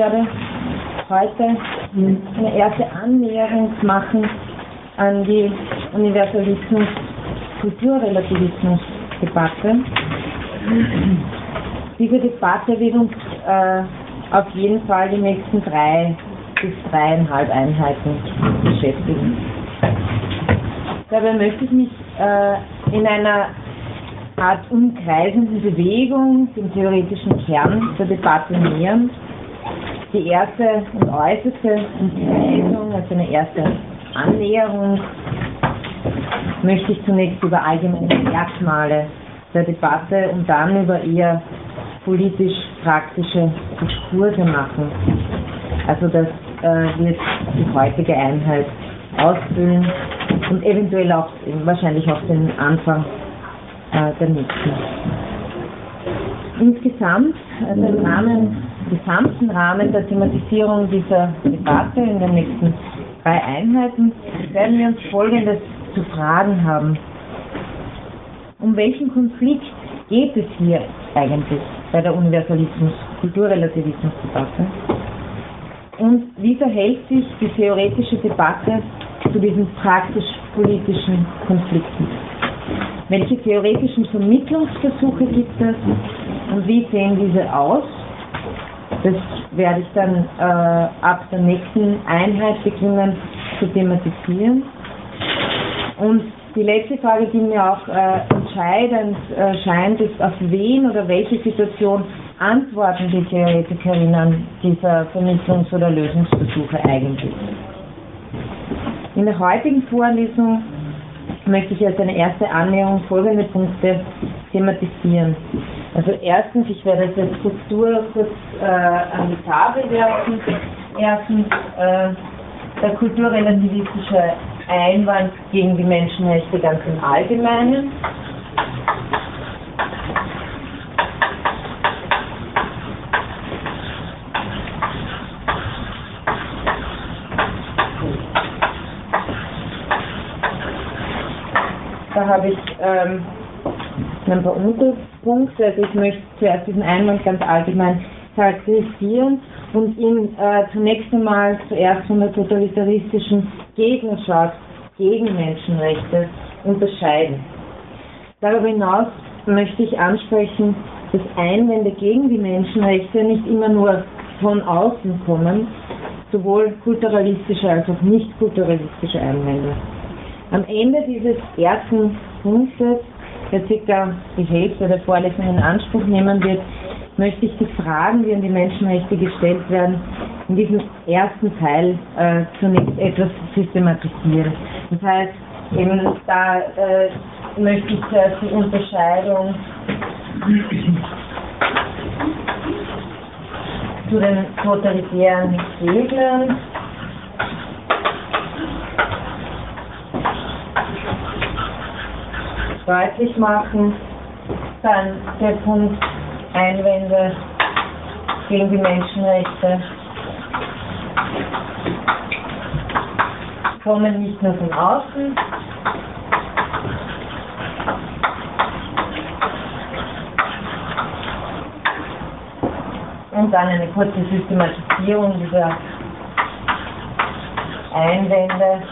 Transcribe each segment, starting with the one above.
werde heute eine erste Annäherung machen an die Universalismus-Kulturrelativismus-Debatte. Diese Debatte wird uns äh, auf jeden Fall die nächsten drei bis dreieinhalb Einheiten beschäftigen. Dabei möchte ich mich äh, in einer Art umkreisenden Bewegung dem theoretischen Kern der Debatte nähern. Die erste und äußerste Umkreisung, also eine erste Annäherung, möchte ich zunächst über allgemeine Merkmale der Debatte und dann über eher politisch-praktische Diskurse machen. Also das äh, wird die heutige Einheit ausfüllen und eventuell auch wahrscheinlich auch den Anfang äh, der nächsten. Insgesamt, also im Rahmen, gesamten Rahmen der Thematisierung dieser Debatte in den nächsten drei Einheiten werden wir uns Folgendes zu fragen haben. Um welchen Konflikt geht es hier eigentlich bei der Universalismus-Kulturrelativismus-Debatte? Und wie verhält sich die theoretische Debatte zu diesen praktisch-politischen Konflikten? Welche theoretischen Vermittlungsversuche gibt es und wie sehen diese aus? Das werde ich dann äh, ab der nächsten Einheit beginnen zu thematisieren. Und die letzte Frage, die mir auch äh, entscheidend äh, scheint, ist, auf wen oder welche Situation antworten die Theoretikerinnen dieser Vermittlungs- oder Lösungsversuche eigentlich? In der heutigen Vorlesung möchte ich als eine erste Annäherung folgende Punkte thematisieren. Also erstens, ich werde es als Struktur kurz äh, an die Tafel werfen. Erstens, äh, der kulturrelativistische Einwand gegen die Menschenrechte ganz im Allgemeinen. Da habe ich ähm, ein paar Unterpunkte. Also ich möchte zuerst diesen Einwand ganz allgemein charakterisieren und ihn äh, zunächst einmal zuerst von der totalitaristischen Gegnerschaft gegen Menschenrechte unterscheiden. Darüber hinaus möchte ich ansprechen, dass Einwände gegen die Menschenrechte nicht immer nur von außen kommen, sowohl kulturalistische als auch nicht kulturalistische Einwände. Am Ende dieses ersten Punktes, der circa die Hälfte der Vorlesung in Anspruch nehmen wird, möchte ich die Fragen, die an die Menschenrechte gestellt werden, in diesem ersten Teil äh, zunächst etwas systematisieren. Das heißt, eben da äh, möchte ich zuerst die Unterscheidung zu den totalitären Regeln deutlich machen. Dann der Punkt Einwände gegen die Menschenrechte. Kommen nicht nur von außen, und dann eine kurze Systematisierung dieser Einwände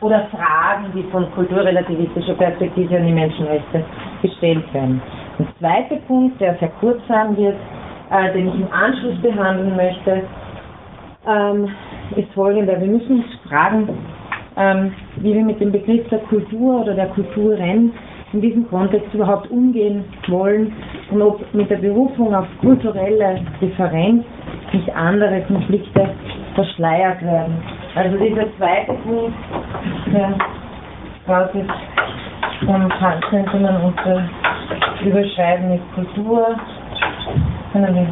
oder Fragen, die von kulturrelativistischer Perspektive an die Menschenrechte gestellt werden. Der zweite Punkt, der sehr kurz sein wird, äh, den ich im Anschluss behandeln möchte, ähm, ist folgender. Wir müssen uns fragen, ähm, wie wir mit dem Begriff der Kultur oder der Kulturen in diesem Kontext überhaupt umgehen wollen und ob mit der Berufung auf kulturelle Differenz nicht andere Konflikte verschleiert werden. Also dieser zweite Punkt, der raus ist, dann könnte man unter überschreiben mit Kultur, können wir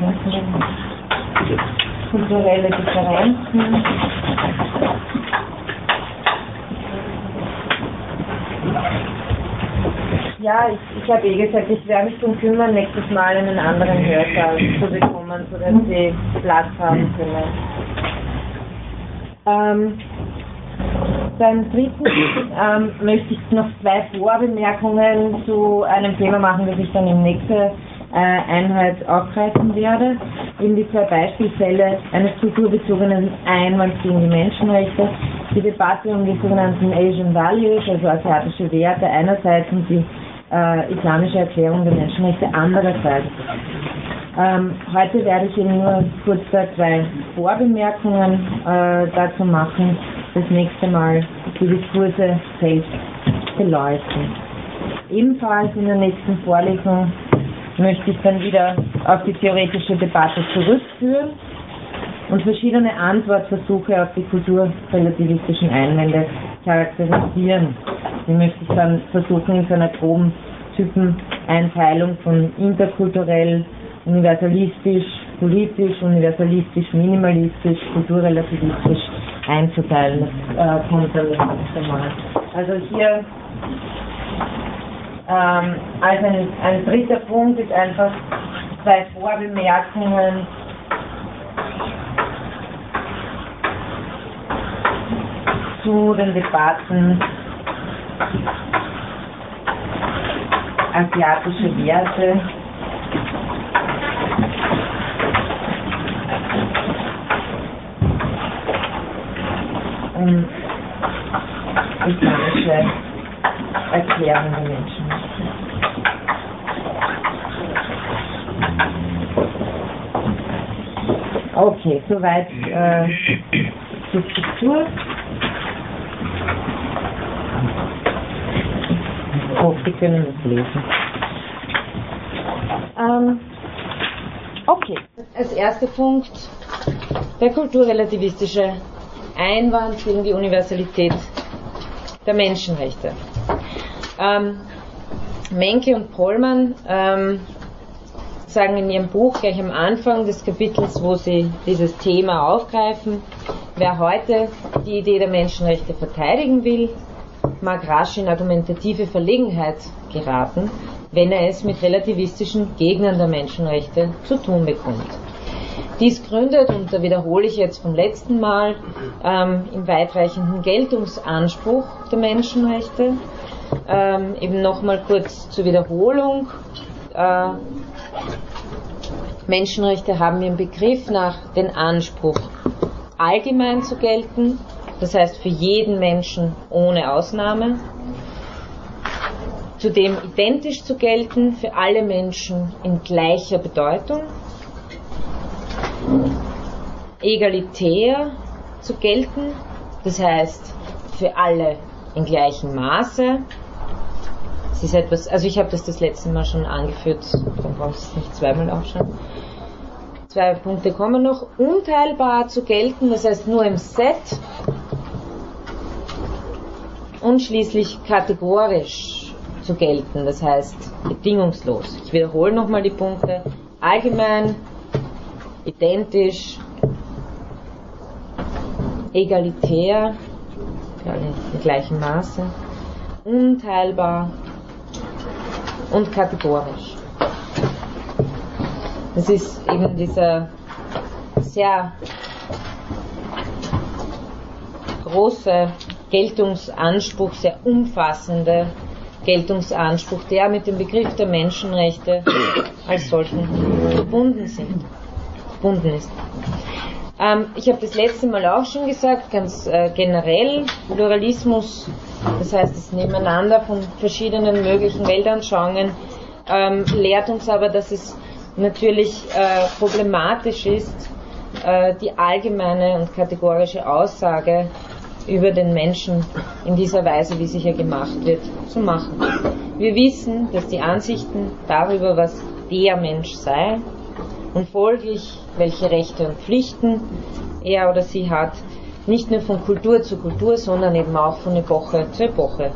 kulturelle Differenzen. Ja, ich, ich habe eh gesagt, ich werde mich darum kümmern, nächstes Mal einen anderen Hörsaal zu bekommen, sodass Sie Platz haben können. Ähm, beim dritten ähm, möchte ich noch zwei Vorbemerkungen zu einem Thema machen, das ich dann im nächsten äh, Einheit aufgreifen werde. Eben die zwei Beispielfälle eines kulturbezogenen Einwands gegen die Menschenrechte, die Debatte um die sogenannten Asian Values, also asiatische Werte einerseits und die äh, islamische Erklärung der Menschenrechte andererseits. Ähm, heute werde ich Ihnen nur kurz zwei Vorbemerkungen äh, dazu machen. Das nächste Mal die Diskurse selbst beleuchten. Ebenfalls in der nächsten Vorlesung möchte ich dann wieder auf die theoretische Debatte zurückführen und verschiedene Antwortversuche auf die kulturrelativistischen Einwände charakterisieren. Die möchte dann versuchen in so einer groben Typeneinteilung von interkulturell, universalistisch, politisch, universalistisch, minimalistisch, kulturrelativistisch einzuteilen. Das äh, kommt dann das nächste Mal. Also hier ähm, als ein, ein dritter Punkt ist einfach zwei Vorbemerkungen zu den Debatten asiatische Werte. Und islamische Erklärung der Menschen. Okay, soweit äh, zur Struktur. Oh, Sie können das lesen. Ähm, okay, als erster Punkt der kulturrelativistische Einwand gegen die Universalität der Menschenrechte. Ähm, Menke und Pollmann ähm, sagen in ihrem Buch gleich am Anfang des Kapitels, wo sie dieses Thema aufgreifen, wer heute die Idee der Menschenrechte verteidigen will, mag rasch in argumentative Verlegenheit geraten, wenn er es mit relativistischen Gegnern der Menschenrechte zu tun bekommt. Dies gründet, und da wiederhole ich jetzt vom letzten Mal, ähm, im weitreichenden Geltungsanspruch der Menschenrechte. Ähm, eben nochmal kurz zur Wiederholung. Äh, Menschenrechte haben ihren Begriff nach den Anspruch, allgemein zu gelten, das heißt für jeden Menschen ohne Ausnahme, zudem identisch zu gelten für alle Menschen in gleicher Bedeutung, egalitär zu gelten, das heißt für alle in gleichem Maße. Das ist etwas, also ich habe das das letzte Mal schon angeführt, dann brauchst du es nicht zweimal aufschauen. Zwei Punkte kommen noch. Unteilbar zu gelten, das heißt nur im Set. Und schließlich kategorisch zu gelten, das heißt bedingungslos. Ich wiederhole nochmal die Punkte. Allgemein, identisch, egalitär, in gleichem Maße, unteilbar und kategorisch. Das ist eben dieser sehr große Geltungsanspruch, sehr umfassende Geltungsanspruch, der mit dem Begriff der Menschenrechte als solchen verbunden sind, verbunden ist. Ähm, ich habe das letzte Mal auch schon gesagt, ganz äh, generell, Pluralismus, das heißt das Nebeneinander von verschiedenen möglichen Weltanschauungen, ähm, lehrt uns aber, dass es natürlich äh, problematisch ist, äh, die allgemeine und kategorische Aussage über den Menschen in dieser Weise, wie sie hier gemacht wird, zu machen. Wir wissen, dass die Ansichten darüber, was der Mensch sei und folglich welche Rechte und Pflichten er oder sie hat, nicht nur von Kultur zu Kultur, sondern eben auch von Epoche zu Epoche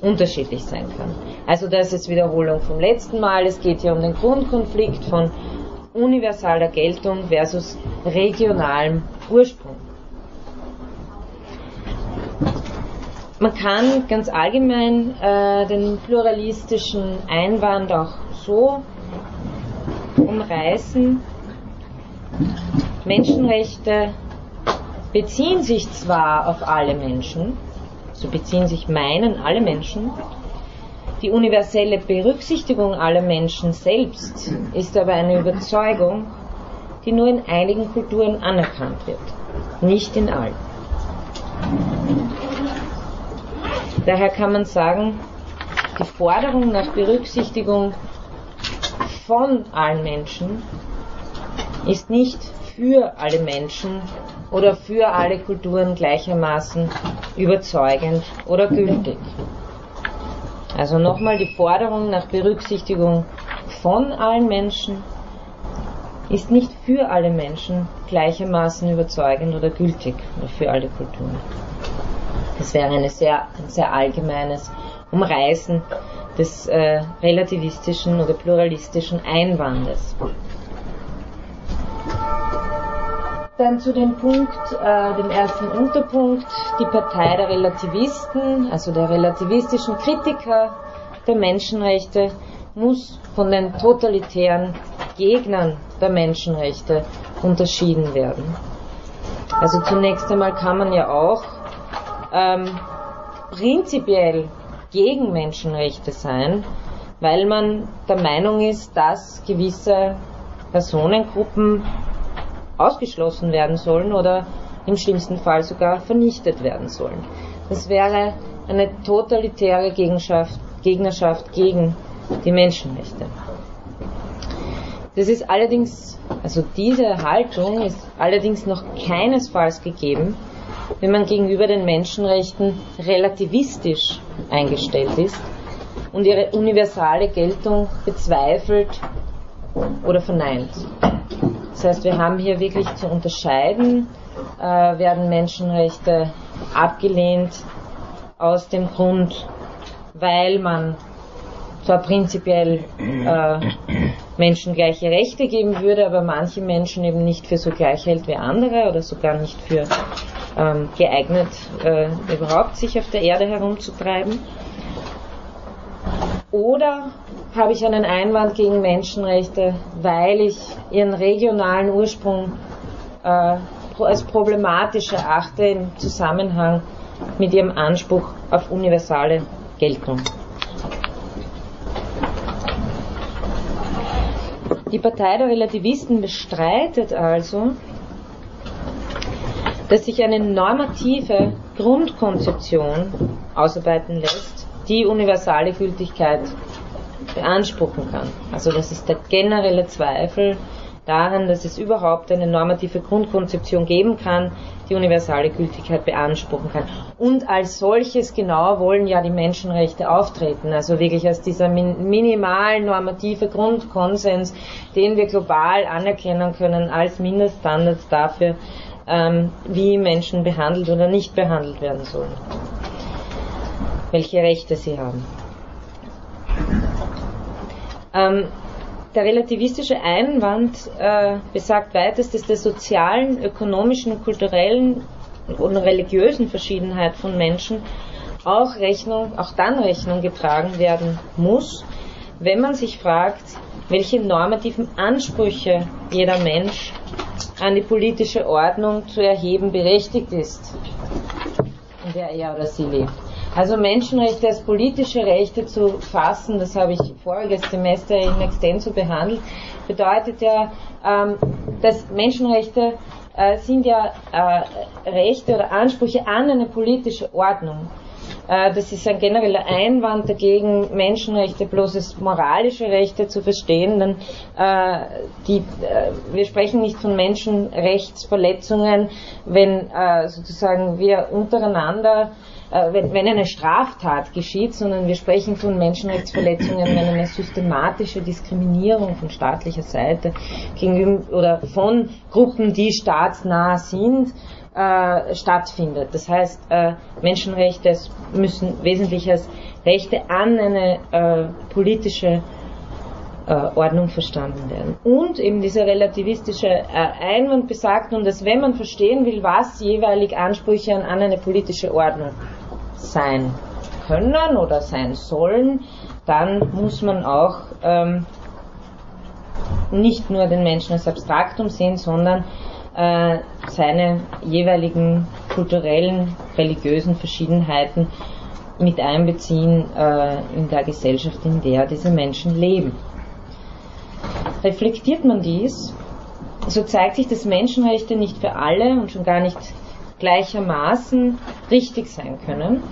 unterschiedlich sein kann. Also das ist Wiederholung vom letzten Mal. Es geht hier um den Grundkonflikt von universaler Geltung versus regionalem Ursprung. Man kann ganz allgemein äh, den pluralistischen Einwand auch so umreißen. Menschenrechte beziehen sich zwar auf alle Menschen, so beziehen sich meinen alle Menschen, Die universelle Berücksichtigung aller Menschen selbst ist aber eine Überzeugung, die nur in einigen Kulturen anerkannt wird, nicht in allen. Daher kann man sagen, die Forderung nach Berücksichtigung von allen Menschen ist nicht für alle Menschen oder für alle Kulturen gleichermaßen überzeugend oder gültig. Also nochmal die Forderung nach Berücksichtigung von allen Menschen ist nicht für alle Menschen gleichermaßen überzeugend oder gültig oder für alle Kulturen. Das wäre eine sehr, ein sehr allgemeines Umreißen des äh, relativistischen oder pluralistischen Einwandes. Dann zu dem Punkt, äh, dem ersten Unterpunkt, die Partei der Relativisten, also der relativistischen Kritiker der Menschenrechte, muss von den totalitären Gegnern der Menschenrechte unterschieden werden. Also zunächst einmal kann man ja auch ähm, prinzipiell gegen Menschenrechte sein, weil man der Meinung ist, dass gewisse Personengruppen ausgeschlossen werden sollen oder im schlimmsten Fall sogar vernichtet werden sollen. Das wäre eine totalitäre Gegnerschaft gegen die Menschenrechte. Das ist allerdings, also diese Haltung ist allerdings noch keinesfalls gegeben, wenn man gegenüber den Menschenrechten relativistisch eingestellt ist und ihre universale Geltung bezweifelt oder verneint. Das heißt, wir haben hier wirklich zu unterscheiden, äh, werden Menschenrechte abgelehnt aus dem Grund, weil man zwar prinzipiell äh, Menschen gleiche Rechte geben würde, aber manche Menschen eben nicht für so gleich hält wie andere oder sogar nicht für ähm, geeignet, äh, überhaupt sich auf der Erde herumzutreiben. Oder habe ich einen Einwand gegen Menschenrechte, weil ich ihren regionalen Ursprung äh, als problematisch erachte im Zusammenhang mit ihrem Anspruch auf universale Geltung. Die Partei der Relativisten bestreitet also, dass sich eine normative Grundkonzeption ausarbeiten lässt, die universale Gültigkeit beanspruchen kann. Also das ist der generelle Zweifel daran, dass es überhaupt eine normative Grundkonzeption geben kann, die universale Gültigkeit beanspruchen kann. Und als solches genau wollen ja die Menschenrechte auftreten, also wirklich als dieser minimal normative Grundkonsens, den wir global anerkennen können als Mindeststandards dafür, ähm, wie Menschen behandelt oder nicht behandelt werden sollen, welche Rechte sie haben. Ähm, der relativistische Einwand äh, besagt weitest, dass der sozialen, ökonomischen, kulturellen und religiösen Verschiedenheit von Menschen auch Rechnung, auch dann Rechnung getragen werden muss, wenn man sich fragt, welche normativen Ansprüche jeder Mensch an die politische Ordnung zu erheben berechtigt ist, in der er oder sie lebt. Also Menschenrechte als politische Rechte zu fassen, das habe ich voriges Semester in Extenso behandelt, bedeutet ja, ähm, dass Menschenrechte äh, sind ja äh, Rechte oder Ansprüche an eine politische Ordnung. Äh, das ist ein genereller Einwand dagegen, Menschenrechte bloß als moralische Rechte zu verstehen, denn äh, die, äh, wir sprechen nicht von Menschenrechtsverletzungen, wenn äh, sozusagen wir untereinander wenn, wenn eine Straftat geschieht, sondern wir sprechen von Menschenrechtsverletzungen, wenn eine systematische Diskriminierung von staatlicher Seite gegenüber oder von Gruppen, die staatsnah sind, äh, stattfindet. Das heißt, äh, Menschenrechte müssen wesentlich als Rechte an eine äh, politische äh, Ordnung verstanden werden. Und eben dieser relativistische äh, Einwand besagt nun, dass wenn man verstehen will, was jeweilig Ansprüche an, an eine politische Ordnung sein können oder sein sollen, dann muss man auch ähm, nicht nur den Menschen als Abstraktum sehen, sondern äh, seine jeweiligen kulturellen, religiösen Verschiedenheiten mit einbeziehen äh, in der Gesellschaft, in der diese Menschen leben. Reflektiert man dies, so zeigt sich, dass Menschenrechte nicht für alle und schon gar nicht gleichermaßen richtig sein können.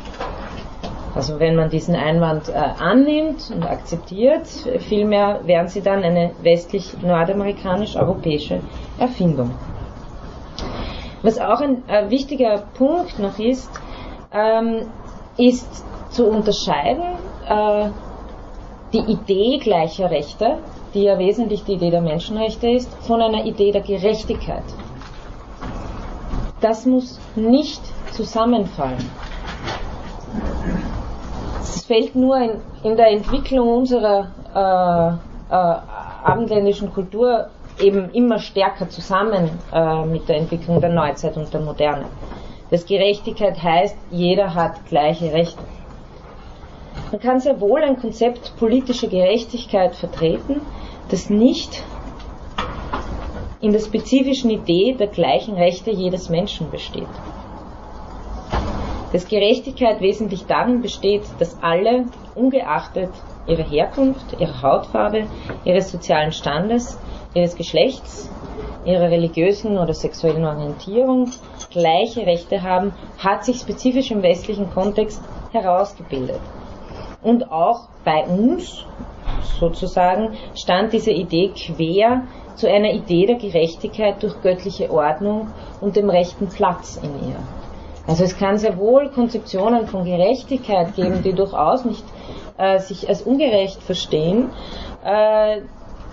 Also wenn man diesen Einwand äh, annimmt und akzeptiert, vielmehr wären sie dann eine westlich-nordamerikanisch-europäische Erfindung. Was auch ein äh, wichtiger Punkt noch ist, ähm, ist zu unterscheiden äh, die Idee gleicher Rechte, die ja wesentlich die Idee der Menschenrechte ist, von einer Idee der Gerechtigkeit. Das muss nicht zusammenfallen. Es fällt nur in, in der Entwicklung unserer äh, äh, abendländischen Kultur eben immer stärker zusammen äh, mit der Entwicklung der Neuzeit und der Moderne. Dass Gerechtigkeit heißt, jeder hat gleiche Rechte. Man kann sehr wohl ein Konzept politischer Gerechtigkeit vertreten, das nicht in der spezifischen Idee der gleichen Rechte jedes Menschen besteht. Dass Gerechtigkeit wesentlich darin besteht, dass alle, ungeachtet ihrer Herkunft, ihrer Hautfarbe, ihres sozialen Standes, ihres Geschlechts, ihrer religiösen oder sexuellen Orientierung gleiche Rechte haben, hat sich spezifisch im westlichen Kontext herausgebildet. Und auch bei uns sozusagen stand diese Idee quer zu einer Idee der Gerechtigkeit durch göttliche Ordnung und dem rechten Platz in ihr. Also es kann sehr wohl Konzeptionen von Gerechtigkeit geben, die durchaus nicht äh, sich als ungerecht verstehen, äh,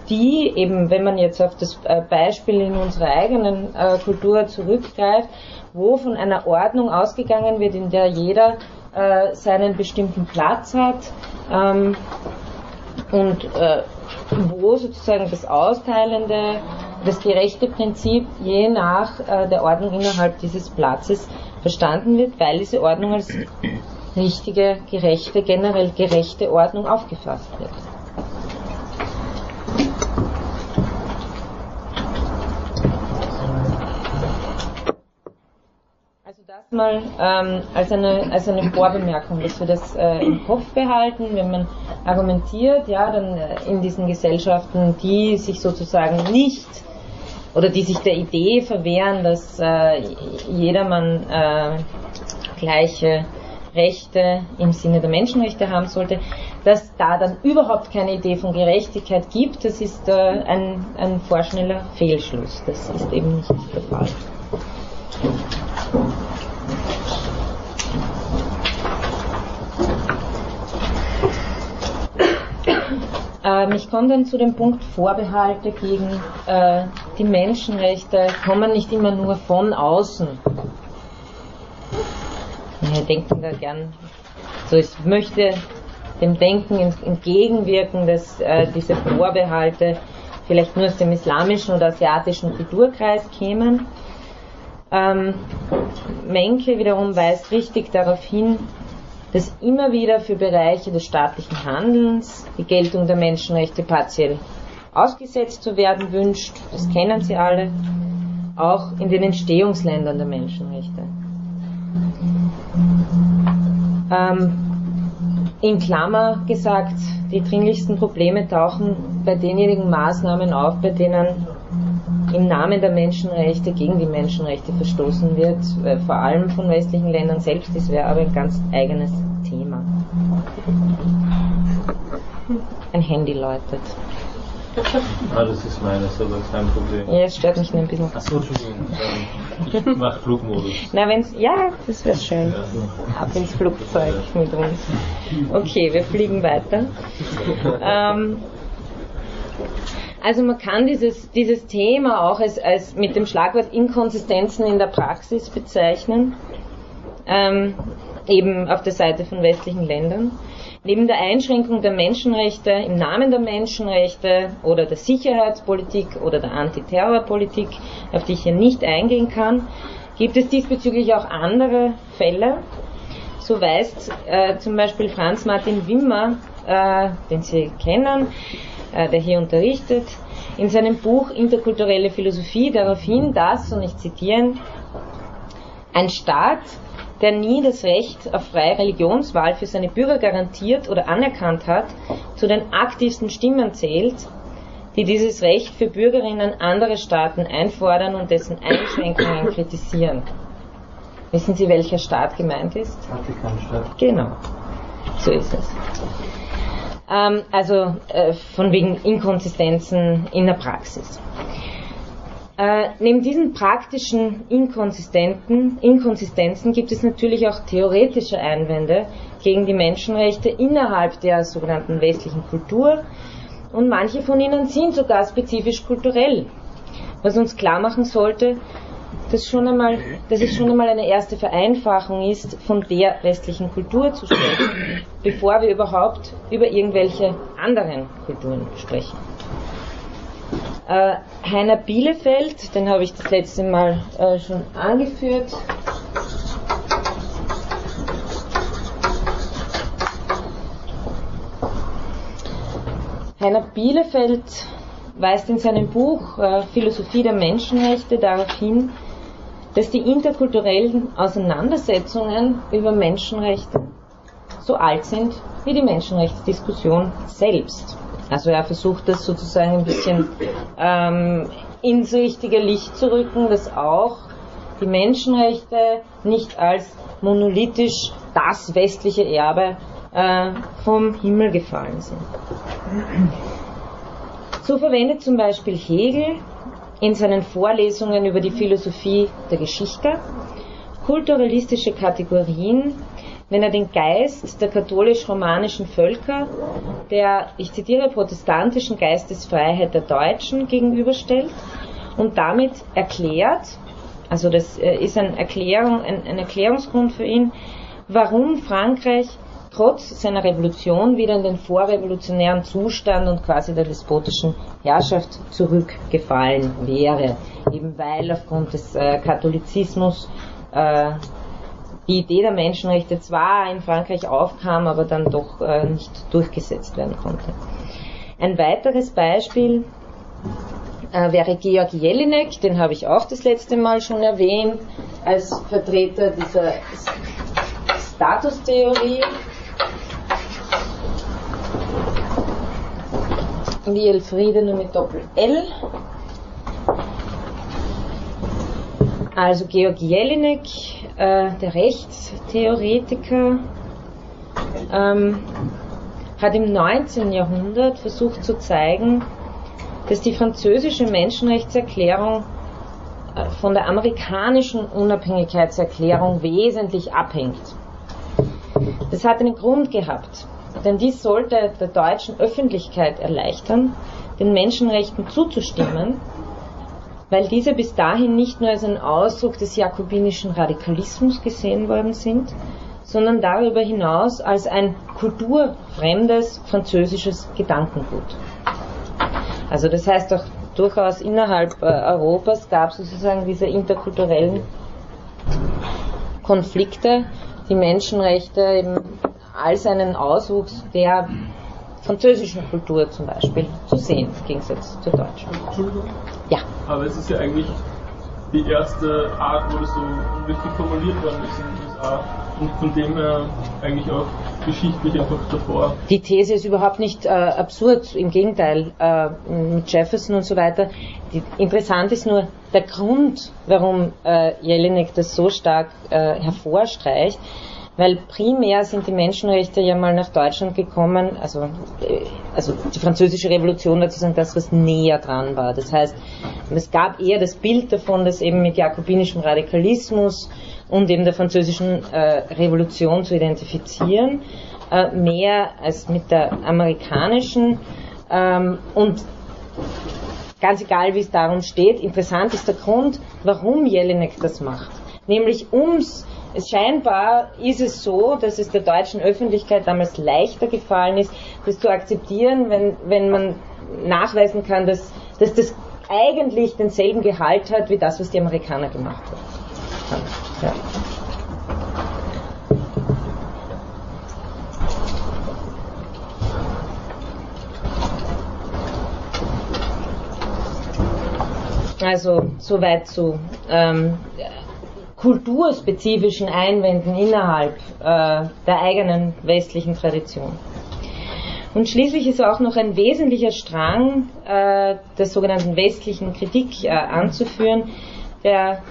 die eben, wenn man jetzt auf das äh, Beispiel in unserer eigenen äh, Kultur zurückgreift, wo von einer Ordnung ausgegangen wird, in der jeder äh, seinen bestimmten Platz hat ähm, und äh, wo sozusagen das austeilende, das gerechte Prinzip je nach äh, der Ordnung innerhalb dieses Platzes verstanden wird, weil diese Ordnung als richtige, gerechte, generell gerechte Ordnung aufgefasst wird. Das mal ähm, als, eine, als eine Vorbemerkung, dass wir das äh, im Kopf behalten, wenn man argumentiert, ja, dann äh, in diesen Gesellschaften, die sich sozusagen nicht oder die sich der Idee verwehren, dass äh, jedermann äh, gleiche Rechte im Sinne der Menschenrechte haben sollte, dass da dann überhaupt keine Idee von Gerechtigkeit gibt, das ist äh, ein, ein vorschneller Fehlschluss. Das ist eben nicht der Fall. Ähm, ich komme dann zu dem Punkt Vorbehalte gegen äh, die Menschenrechte kommen nicht immer nur von außen. Wir denken da gern, so ich möchte dem Denken entgegenwirken, dass äh, diese Vorbehalte vielleicht nur aus dem islamischen oder asiatischen Kulturkreis kämen. Ähm, Menke wiederum weist richtig darauf hin, dass immer wieder für Bereiche des staatlichen Handelns die Geltung der Menschenrechte partiell ausgesetzt zu werden wünscht. Das kennen Sie alle. Auch in den Entstehungsländern der Menschenrechte. Ähm, in Klammer gesagt, die dringlichsten Probleme tauchen bei denjenigen Maßnahmen auf, bei denen im Namen der Menschenrechte gegen die Menschenrechte verstoßen wird, äh, vor allem von westlichen Ländern selbst. Das wäre aber ein ganz eigenes Thema. Ein Handy läutet. Ah, das ist meines, aber kein Problem. Ja, es stört mich nur ein bisschen. Achso, Entschuldigung. Ich mach Flugmodus. Na, wenn's, ja, das wäre schön. Ab ins Flugzeug mit uns. Okay, wir fliegen weiter. Ähm, also man kann dieses, dieses Thema auch als, als mit dem Schlagwort Inkonsistenzen in der Praxis bezeichnen, ähm, eben auf der Seite von westlichen Ländern. Neben der Einschränkung der Menschenrechte im Namen der Menschenrechte oder der Sicherheitspolitik oder der Antiterrorpolitik, auf die ich hier nicht eingehen kann, gibt es diesbezüglich auch andere Fälle. So weist äh, zum Beispiel Franz Martin Wimmer, äh, den Sie kennen, äh, der hier unterrichtet, in seinem Buch Interkulturelle Philosophie darauf hin, dass, und ich zitiere, ein Staat, der nie das Recht auf freie Religionswahl für seine Bürger garantiert oder anerkannt hat, zu den aktivsten Stimmen zählt, die dieses Recht für Bürgerinnen anderer Staaten einfordern und dessen Einschränkungen kritisieren. Wissen Sie, welcher Staat gemeint ist? Vatikanstadt. Genau, so ist es. Ähm, also äh, von wegen Inkonsistenzen in der Praxis. Äh, neben diesen praktischen Inkonsistenten, Inkonsistenzen gibt es natürlich auch theoretische Einwände gegen die Menschenrechte innerhalb der sogenannten westlichen Kultur und manche von ihnen sind sogar spezifisch kulturell, was uns klar machen sollte, dass, schon einmal, dass es schon einmal eine erste Vereinfachung ist, von der westlichen Kultur zu sprechen, bevor wir überhaupt über irgendwelche anderen Kulturen sprechen. Äh, Heiner Bielefeld, den habe ich das letzte Mal äh, schon angeführt. Heiner Bielefeld weist in seinem Buch äh, Philosophie der Menschenrechte darauf hin, dass die interkulturellen Auseinandersetzungen über Menschenrechte so alt sind wie die Menschenrechtsdiskussion selbst. Also er versucht das sozusagen ein bisschen ähm, ins richtige Licht zu rücken, dass auch die Menschenrechte nicht als monolithisch das westliche Erbe äh, vom Himmel gefallen sind. So verwendet zum Beispiel Hegel in seinen Vorlesungen über die Philosophie der Geschichte. Kulturalistische Kategorien wenn er den Geist der katholisch-romanischen Völker, der, ich zitiere, protestantischen Geistesfreiheit der Deutschen gegenüberstellt und damit erklärt, also das äh, ist ein, Erklärung, ein, ein Erklärungsgrund für ihn, warum Frankreich trotz seiner Revolution wieder in den vorrevolutionären Zustand und quasi der despotischen Herrschaft zurückgefallen wäre, eben weil aufgrund des äh, Katholizismus äh, die Idee der Menschenrechte zwar in Frankreich aufkam, aber dann doch äh, nicht durchgesetzt werden konnte. Ein weiteres Beispiel äh, wäre Georg Jelinek, den habe ich auch das letzte Mal schon erwähnt, als Vertreter dieser Statustheorie. Wie Elfriede nur mit Doppel L. Also Georg Jelinek äh, der Rechtstheoretiker, ähm, hat im 19. Jahrhundert versucht zu zeigen, dass die französische Menschenrechtserklärung äh, von der amerikanischen Unabhängigkeitserklärung wesentlich abhängt. Das hat einen Grund gehabt, denn dies sollte der deutschen Öffentlichkeit erleichtern, den Menschenrechten zuzustimmen weil diese bis dahin nicht nur als ein Ausdruck des jakobinischen Radikalismus gesehen worden sind, sondern darüber hinaus als ein kulturfremdes französisches Gedankengut. Also das heißt auch durchaus innerhalb äh, Europas gab es sozusagen diese interkulturellen Konflikte, die Menschenrechte eben als einen Auswuchs der französischen Kultur zum Beispiel zu sehen, im Gegensatz zur deutschen. Entschuldigung? Ja. Aber es ist ja eigentlich die erste Art, wo das so richtig formuliert worden ist in den USA und von dem her eigentlich auch geschichtlich einfach davor. Die These ist überhaupt nicht äh, absurd, im Gegenteil, äh, mit Jefferson und so weiter. Die, interessant ist nur der Grund, warum äh, Jelinek das so stark äh, hervorstreicht weil primär sind die Menschenrechte ja mal nach Deutschland gekommen, also, äh, also die französische Revolution war sozusagen das, was näher dran war. Das heißt, es gab eher das Bild davon, dass eben mit jakobinischem Radikalismus und eben der französischen äh, Revolution zu identifizieren, äh, mehr als mit der amerikanischen. Ähm, und ganz egal, wie es darum steht, interessant ist der Grund, warum Jelinek das macht. Nämlich ums scheinbar ist es so, dass es der deutschen Öffentlichkeit damals leichter gefallen ist, das zu akzeptieren, wenn, wenn man nachweisen kann, dass, dass das eigentlich denselben Gehalt hat wie das, was die Amerikaner gemacht haben. Ja. Also soweit zu ähm, kulturspezifischen Einwänden innerhalb äh, der eigenen westlichen Tradition. Und schließlich ist auch noch ein wesentlicher Strang äh, der sogenannten westlichen Kritik äh, anzuführen, der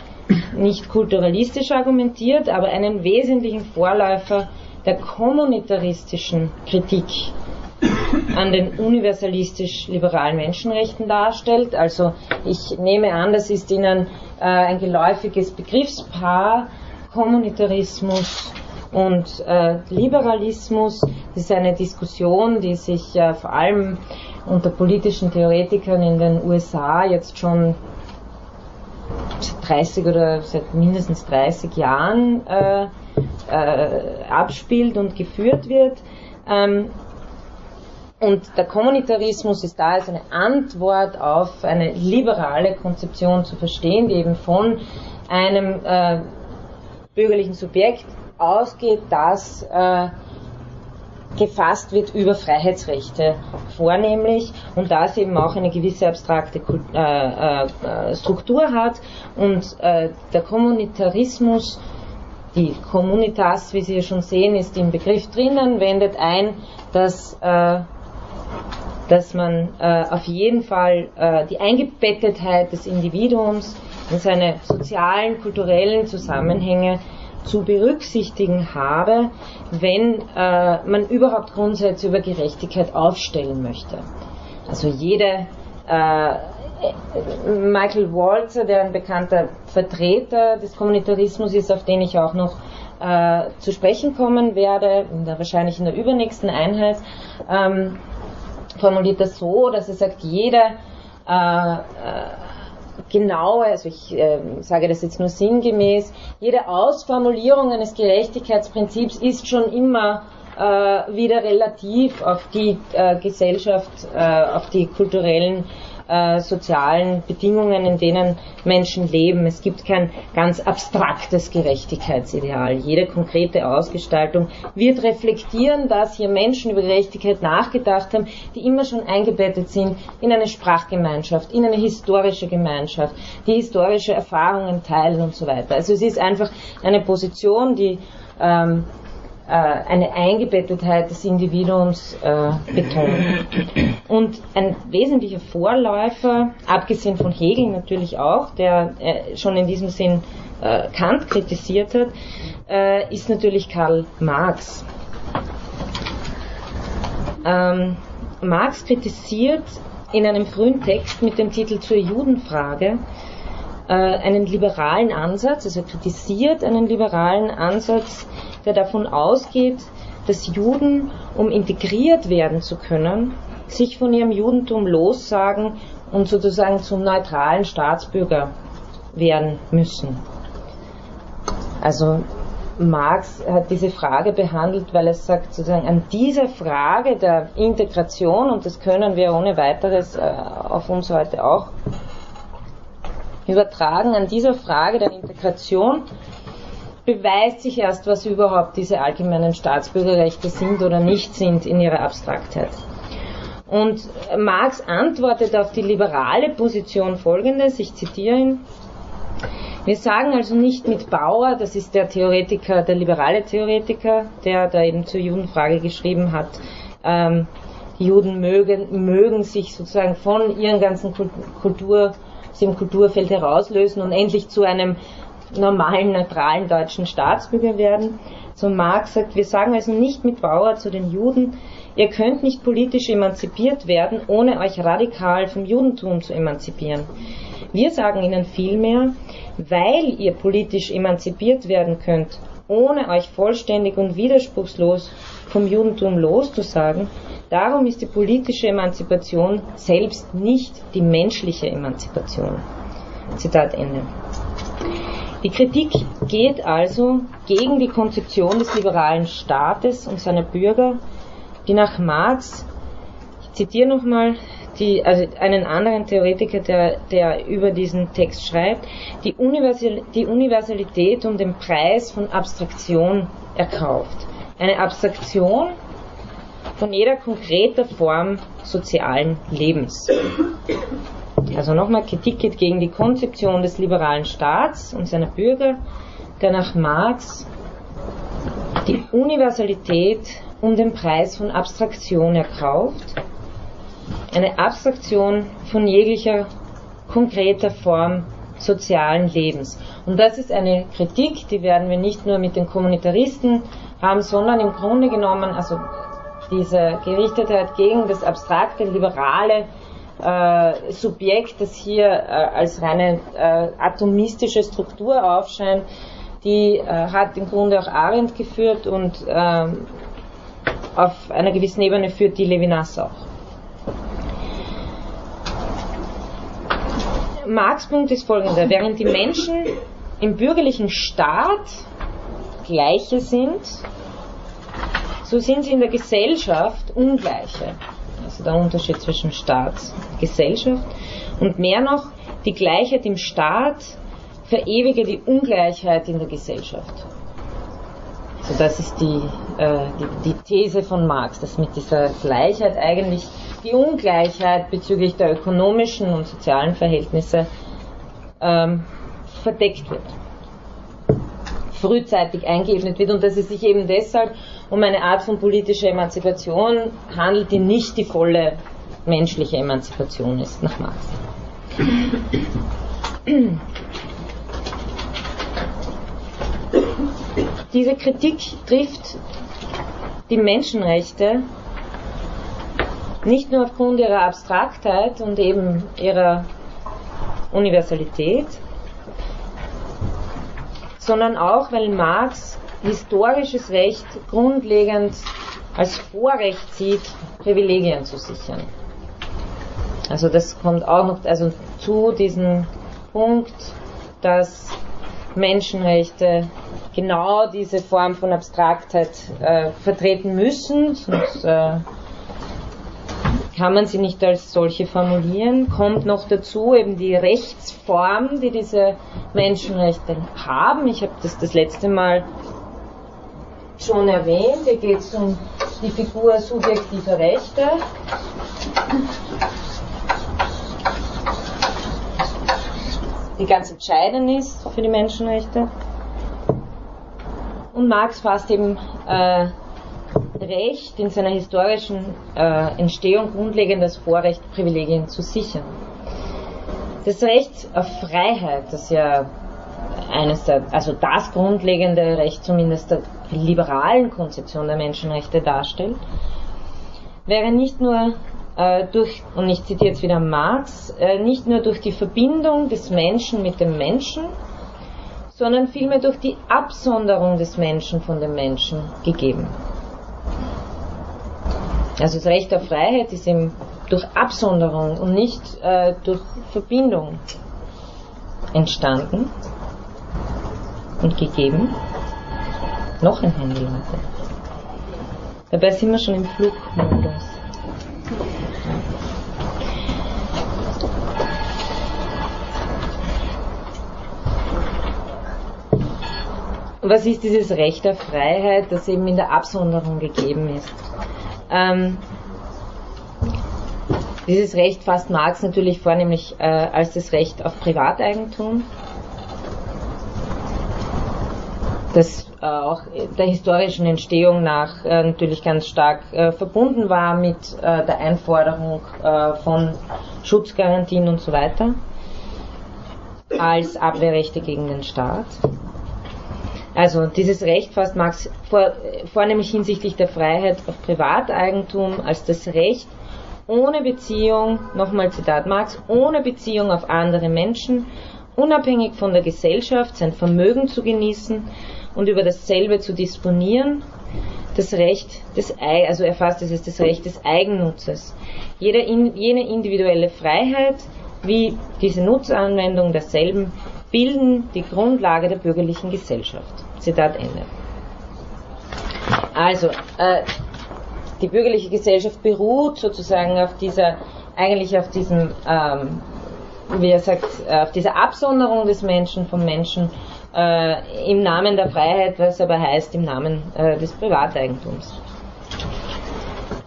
nicht kulturalistisch argumentiert, aber einen wesentlichen Vorläufer der kommunitaristischen Kritik an den universalistisch-liberalen Menschenrechten darstellt. Also ich nehme an, das ist Ihnen äh, ein geläufiges Begriffspaar, Kommunitarismus und äh, Liberalismus. Das ist eine Diskussion, die sich äh, vor allem unter politischen Theoretikern in den USA jetzt schon 30 oder seit mindestens 30 Jahren äh, äh, abspielt und geführt wird. Ähm, und der Kommunitarismus ist da als eine Antwort auf eine liberale Konzeption zu verstehen, die eben von einem äh, bürgerlichen Subjekt ausgeht, das äh, gefasst wird über Freiheitsrechte vornehmlich und das eben auch eine gewisse abstrakte äh, äh, Struktur hat und äh, der Kommunitarismus die Communitas, wie Sie schon sehen, ist im Begriff drinnen, wendet ein, dass äh, dass man äh, auf jeden Fall äh, die Eingebettetheit des Individuums in seine sozialen, kulturellen Zusammenhänge zu berücksichtigen habe, wenn äh, man überhaupt Grundsätze über Gerechtigkeit aufstellen möchte. Also jede äh, Michael Walzer, der ein bekannter Vertreter des Kommunitarismus ist, auf den ich auch noch äh, zu sprechen kommen werde, in der, wahrscheinlich in der übernächsten Einheit, ähm, formuliert das so, dass er sagt, jede äh, genaue, also ich äh, sage das jetzt nur sinngemäß, jede Ausformulierung eines Gerechtigkeitsprinzips ist schon immer äh, wieder relativ auf die äh, Gesellschaft, äh, auf die kulturellen äh, sozialen Bedingungen, in denen Menschen leben. Es gibt kein ganz abstraktes Gerechtigkeitsideal. Jede konkrete Ausgestaltung wird reflektieren, dass hier Menschen über Gerechtigkeit nachgedacht haben, die immer schon eingebettet sind in eine Sprachgemeinschaft, in eine historische Gemeinschaft, die historische Erfahrungen teilen und so weiter. Also es ist einfach eine Position, die ähm, äh, eine Eingebettetheit des Individuums äh, betont. Und ein wesentlicher Vorläufer, abgesehen von Hegel natürlich auch, der äh, schon in diesem Sinn äh, Kant kritisiert hat, äh, ist natürlich Karl Marx. Ähm, Marx kritisiert in einem frühen Text mit dem Titel zur Judenfrage äh, einen liberalen Ansatz, also kritisiert einen liberalen Ansatz, der davon ausgeht, dass Juden, um integriert werden zu können, sich von ihrem Judentum lossagen und sozusagen zum neutralen Staatsbürger werden müssen. Also Marx hat diese Frage behandelt, weil er sagt, sozusagen an dieser Frage der Integration, und das können wir ohne weiteres äh, auf uns heute auch übertragen, an dieser Frage der Integration beweist sich erst, was überhaupt diese allgemeinen Staatsbürgerrechte sind oder nicht sind in ihrer Abstraktheit. Und Marx antwortet auf die liberale Position folgendes, ich zitiere ihn, wir sagen also nicht mit Bauer, das ist der Theoretiker, der liberale Theoretiker, der da eben zur Judenfrage geschrieben hat, ähm, die Juden mögen, mögen sich sozusagen von ihren ganzen Kultur, aus dem Kulturfeld herauslösen und endlich zu einem normalen, neutralen deutschen Staatsbürger werden. So Marx sagt, wir sagen also nicht mit Bauer zu den Juden, ihr könnt nicht politisch emanzipiert werden, ohne euch radikal vom Judentum zu emanzipieren. Wir sagen ihnen vielmehr, weil ihr politisch emanzipiert werden könnt, ohne euch vollständig und widerspruchslos vom Judentum loszusagen, darum ist die politische Emanzipation selbst nicht die menschliche Emanzipation. Zitat Ende. Die Kritik geht also gegen die Konzeption des liberalen Staates und seiner Bürger, die nach Marx, ich zitiere nochmal, die, also einen anderen Theoretiker, der, der über diesen Text schreibt, die, Universal, die Universalität um den Preis von Abstraktion erkauft. Eine Abstraktion von jeder konkreter Form sozialen Lebens. Also nochmal, Kritik geht gegen die Konzeption des liberalen Staats und seiner Bürger, der nach Marx die Universalität um den Preis von Abstraktion erkauft, eine Abstraktion von jeglicher konkreter Form sozialen Lebens. Und das ist eine Kritik, die werden wir nicht nur mit den Kommunitaristen haben, sondern im Grunde genommen, also diese Gerichtetheit gegen das abstrakte, liberale äh, Subjekt, das hier äh, als reine äh, atomistische Struktur aufscheint, die äh, hat im Grunde auch Arendt geführt und ähm, auf einer gewissen Ebene führt die Levinas auch. Marx Punkt ist folgender. Während die Menschen im bürgerlichen Staat Gleiche sind, so sind sie in der Gesellschaft Ungleiche. Also der Unterschied zwischen Staat und Gesellschaft. Und mehr noch, die Gleichheit im Staat verewige die Ungleichheit in der Gesellschaft. Also das ist die, äh, die, die These von Marx, dass mit dieser Gleichheit eigentlich die Ungleichheit bezüglich der ökonomischen und sozialen Verhältnisse ähm, verdeckt wird, frühzeitig eingeebnet wird und dass es sich eben deshalb um eine Art von politischer Emanzipation handelt, die nicht die volle menschliche Emanzipation ist, nach Marx. Diese Kritik trifft die Menschenrechte nicht nur aufgrund ihrer Abstraktheit und eben ihrer Universalität, sondern auch, weil Marx historisches Recht grundlegend als Vorrecht sieht, Privilegien zu sichern. Also das kommt auch noch also zu diesem Punkt, dass Menschenrechte genau diese Form von Abstraktheit äh, vertreten müssen, sonst äh, kann man sie nicht als solche formulieren. Kommt noch dazu eben die Rechtsform, die diese Menschenrechte haben. Ich habe das das letzte Mal schon erwähnt. Hier geht es um die Figur subjektiver Rechte. Die ganz entscheidend ist für die Menschenrechte. Und Marx fasst eben äh, Recht in seiner historischen äh, Entstehung grundlegend das Vorrecht, Privilegien zu sichern. Das Recht auf Freiheit, das ja eines der, also das grundlegende Recht zumindest der liberalen Konzeption der Menschenrechte darstellt, wäre nicht nur äh, durch, und ich zitiere jetzt wieder Marx, äh, nicht nur durch die Verbindung des Menschen mit dem Menschen, sondern vielmehr durch die Absonderung des Menschen von dem Menschen gegeben. Also das Recht auf Freiheit ist eben durch Absonderung und nicht äh, durch Verbindung entstanden und gegeben. Noch ein Handy, Leute. Dabei sind wir schon im Flugmodus. Was ist dieses Recht auf Freiheit, das eben in der Absonderung gegeben ist? Ähm, dieses Recht fasst Marx natürlich vornehmlich äh, als das Recht auf Privateigentum, das äh, auch der historischen Entstehung nach äh, natürlich ganz stark äh, verbunden war mit der Einforderung von Schutzgarantien und so weiter als Abwehrrechte gegen den Staat. Also dieses Recht fasst Marx vor, vornehmlich hinsichtlich der Freiheit auf Privateigentum als das Recht ohne Beziehung, nochmal Zitat Marx, ohne Beziehung auf andere Menschen, unabhängig von der Gesellschaft sein Vermögen zu genießen und über dasselbe zu disponieren, das Recht des, also erfasst es ist das Recht des Eigennutzes. Jede, jene individuelle Freiheit, wie diese Nutzanwendung derselben, bilden die Grundlage der bürgerlichen Gesellschaft. Zitat Ende. Also, äh, die bürgerliche Gesellschaft beruht sozusagen auf dieser, eigentlich auf diesem, ähm, wie er sagt, auf dieser Absonderung des Menschen vom Menschen äh, im Namen der Freiheit, was aber heißt im Namen äh, des Privateigentums.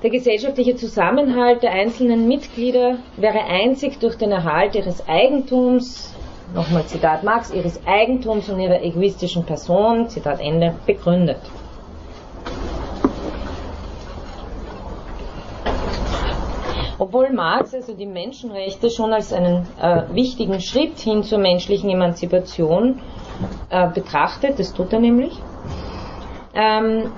Der gesellschaftliche Zusammenhalt der einzelnen Mitglieder wäre einzig durch den Erhalt ihres Eigentums nochmal Zitat Marx, ihres Eigentums und ihrer egoistischen Person, Zitat Ende, begründet. Obwohl Marx also die Menschenrechte schon als einen äh, wichtigen Schritt hin zur menschlichen Emanzipation äh, betrachtet, das tut er nämlich, ähm,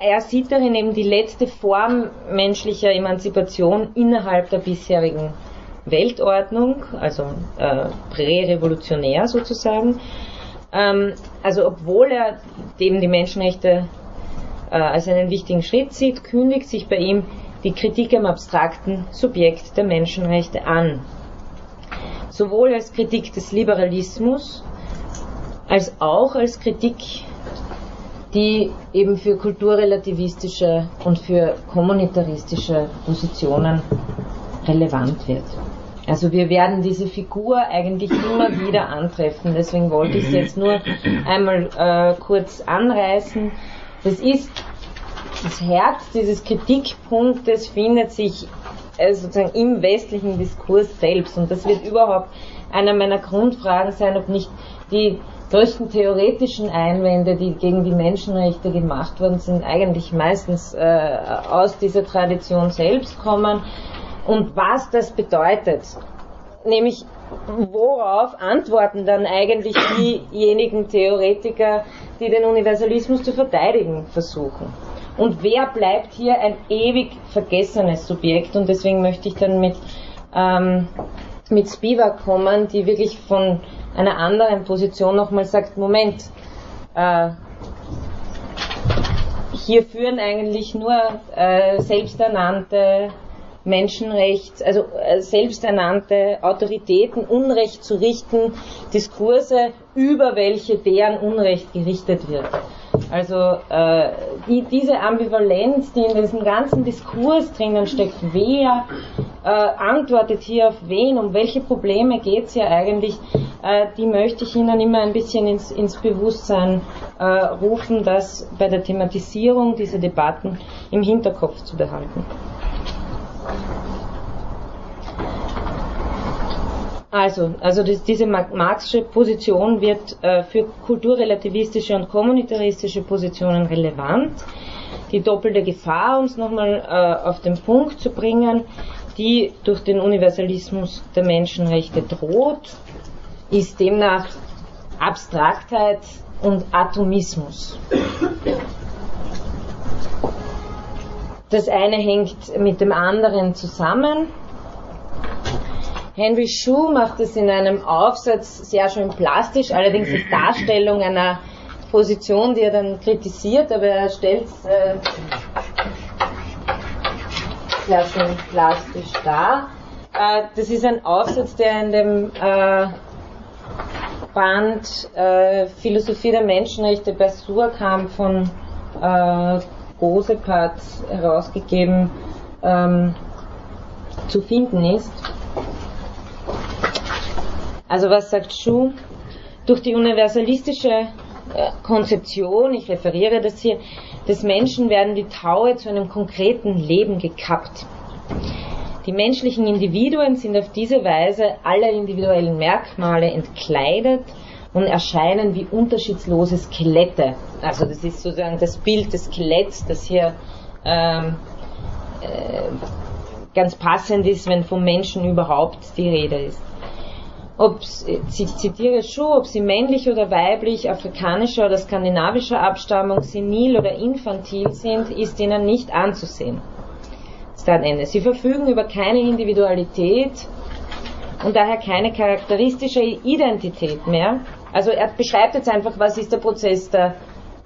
er sieht darin eben die letzte Form menschlicher Emanzipation innerhalb der bisherigen Weltordnung, also äh, prärevolutionär sozusagen. Ähm, also obwohl er eben die Menschenrechte äh, als einen wichtigen Schritt sieht, kündigt sich bei ihm die Kritik am abstrakten Subjekt der Menschenrechte an. Sowohl als Kritik des Liberalismus als auch als Kritik, die eben für kulturrelativistische und für kommunitaristische Positionen relevant wird. Also wir werden diese Figur eigentlich immer wieder antreffen. Deswegen wollte ich es jetzt nur einmal äh, kurz anreißen. Das ist das Herz dieses Kritikpunktes findet sich äh, sozusagen im westlichen Diskurs selbst. Und das wird überhaupt einer meiner Grundfragen sein, ob nicht die größten theoretischen Einwände, die gegen die Menschenrechte gemacht worden sind, eigentlich meistens äh, aus dieser Tradition selbst kommen. Und was das bedeutet, nämlich worauf antworten dann eigentlich diejenigen Theoretiker, die den Universalismus zu verteidigen versuchen. Und wer bleibt hier ein ewig vergessenes Subjekt? Und deswegen möchte ich dann mit, ähm, mit Spivak kommen, die wirklich von einer anderen Position nochmal sagt, Moment, äh, hier führen eigentlich nur äh, selbsternannte Menschenrechts, also äh, selbsternannte Autoritäten Unrecht zu richten, Diskurse, über welche deren Unrecht gerichtet wird. Also äh, die, diese Ambivalenz, die in diesem ganzen Diskurs drinnen steckt, wer äh, antwortet hier auf wen, um welche Probleme geht es hier eigentlich, äh, die möchte ich Ihnen immer ein bisschen ins, ins Bewusstsein äh, rufen, das bei der Thematisierung dieser Debatten im Hinterkopf zu behalten. Also, also das, diese Marxische Position wird äh, für kulturrelativistische und kommunitaristische Positionen relevant. Die doppelte Gefahr, uns nochmal äh, auf den Punkt zu bringen, die durch den Universalismus der Menschenrechte droht, ist demnach Abstraktheit und Atomismus. Das eine hängt mit dem anderen zusammen. Henry Shue macht es in einem Aufsatz sehr schön plastisch, allerdings als Darstellung einer Position, die er dann kritisiert, aber er stellt es äh, sehr schön plastisch dar. Äh, das ist ein Aufsatz, der in dem äh, Band äh, Philosophie der Menschenrechte bei Surkamp von äh, Gosepat herausgegeben ähm, zu finden ist. Also was sagt Schuh? Durch die universalistische äh, Konzeption, ich referiere das hier, des Menschen werden die Taue zu einem konkreten Leben gekappt. Die menschlichen Individuen sind auf diese Weise aller individuellen Merkmale entkleidet und erscheinen wie unterschiedslose Skelette. Also das ist sozusagen das Bild des Skeletts, das hier ähm, äh, ganz passend ist, wenn vom Menschen überhaupt die Rede ist ob ich zitiere Schuh, ob sie männlich oder weiblich, afrikanischer oder skandinavischer Abstammung, senil oder infantil sind, ist ihnen nicht anzusehen. Ende. Sie verfügen über keine Individualität und daher keine charakteristische Identität mehr. Also er beschreibt jetzt einfach, was ist der Prozess der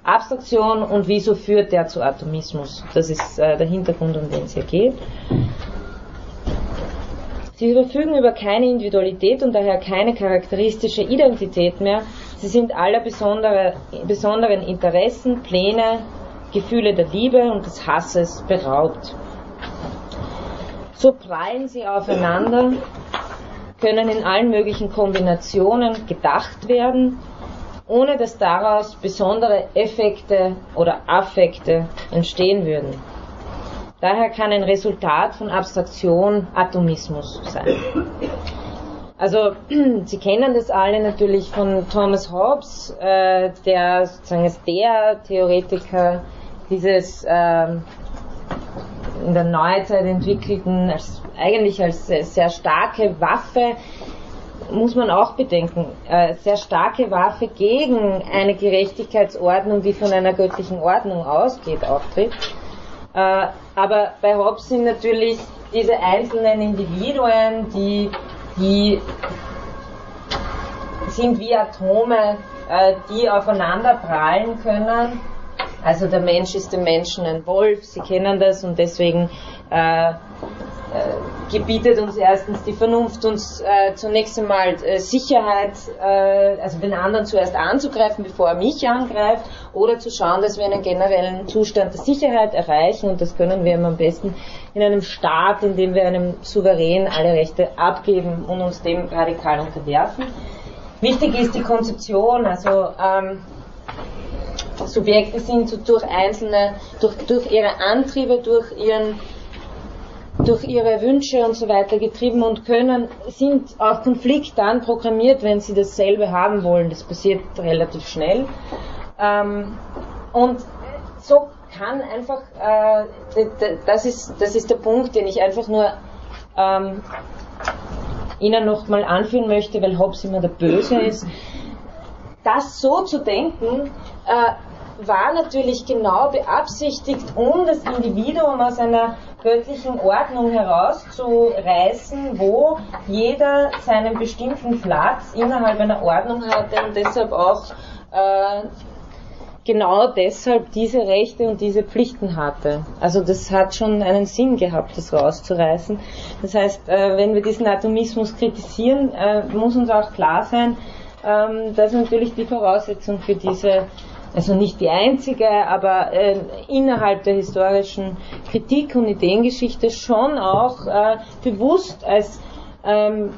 Abstraktion und wieso führt der zu Atomismus. Das ist äh, der Hintergrund, um den es hier geht. Sie verfügen über keine Individualität und daher keine charakteristische Identität mehr. Sie sind aller besondere, besonderen Interessen, Pläne, Gefühle der Liebe und des Hasses beraubt. So prallen sie aufeinander, können in allen möglichen Kombinationen gedacht werden, ohne dass daraus besondere Effekte oder Affekte entstehen würden. Daher kann ein Resultat von Abstraktion Atomismus sein. Also Sie kennen das alle natürlich von Thomas Hobbes, äh, der sozusagen als der Theoretiker dieses äh, in der Neuzeit entwickelten, als, eigentlich als sehr starke Waffe, muss man auch bedenken, äh, sehr starke Waffe gegen eine Gerechtigkeitsordnung, die von einer göttlichen Ordnung ausgeht, auftritt. Äh, aber bei Hobbes sind natürlich diese einzelnen Individuen, die, die sind wie Atome, äh, die aufeinander prallen können. Also der Mensch ist dem Menschen ein Wolf, Sie kennen das und deswegen äh, gebietet uns erstens die Vernunft, uns äh, zunächst einmal äh, Sicherheit, äh, also den anderen zuerst anzugreifen, bevor er mich angreift, oder zu schauen, dass wir einen generellen Zustand der Sicherheit erreichen und das können wir am besten in einem Staat, in dem wir einem Souverän alle Rechte abgeben und uns dem radikal unterwerfen. Wichtig ist die Konzeption, also ähm, Subjekte sind durch einzelne, durch, durch ihre Antriebe, durch ihren durch ihre Wünsche und so weiter getrieben und können, sind auf Konflikt dann programmiert, wenn sie dasselbe haben wollen. Das passiert relativ schnell. Ähm, und so kann einfach, äh, das, ist, das ist der Punkt, den ich einfach nur ähm, Ihnen nochmal anführen möchte, weil Hobbes immer der Böse ist. Das so zu denken, äh, war natürlich genau beabsichtigt, um das Individuum aus einer göttlichen Ordnung herauszureißen, wo jeder seinen bestimmten Platz innerhalb einer Ordnung hatte und deshalb auch äh, genau deshalb diese Rechte und diese Pflichten hatte. Also das hat schon einen Sinn gehabt, das rauszureißen. Das heißt, äh, wenn wir diesen Atomismus kritisieren, äh, muss uns auch klar sein, ähm, dass natürlich die Voraussetzung für diese also nicht die einzige, aber äh, innerhalb der historischen Kritik und Ideengeschichte schon auch äh, bewusst als, ähm,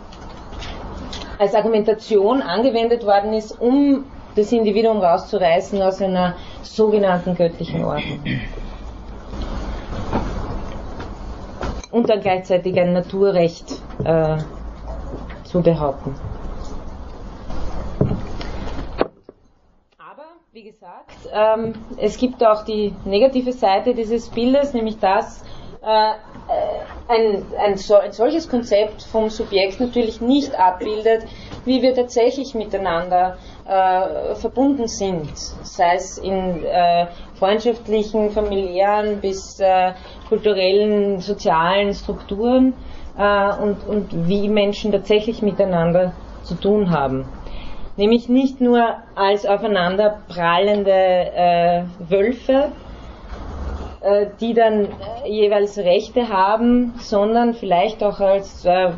als Argumentation angewendet worden ist, um das Individuum rauszureißen aus einer sogenannten göttlichen Ordnung. Und dann gleichzeitig ein Naturrecht äh, zu behaupten. wie gesagt, ähm, es gibt auch die negative Seite dieses Bildes, nämlich dass äh, ein, ein, so, ein, solches Konzept vom Subjekt natürlich nicht abbildet, wie wir tatsächlich miteinander äh, verbunden sind, sei es in äh, freundschaftlichen, familiären bis äh, kulturellen, sozialen Strukturen äh, und, und wie Menschen tatsächlich miteinander zu tun haben nämlich nicht nur als aufeinander prallende äh, Wölfe, äh, die dann jeweils Rechte haben, sondern vielleicht auch als äh,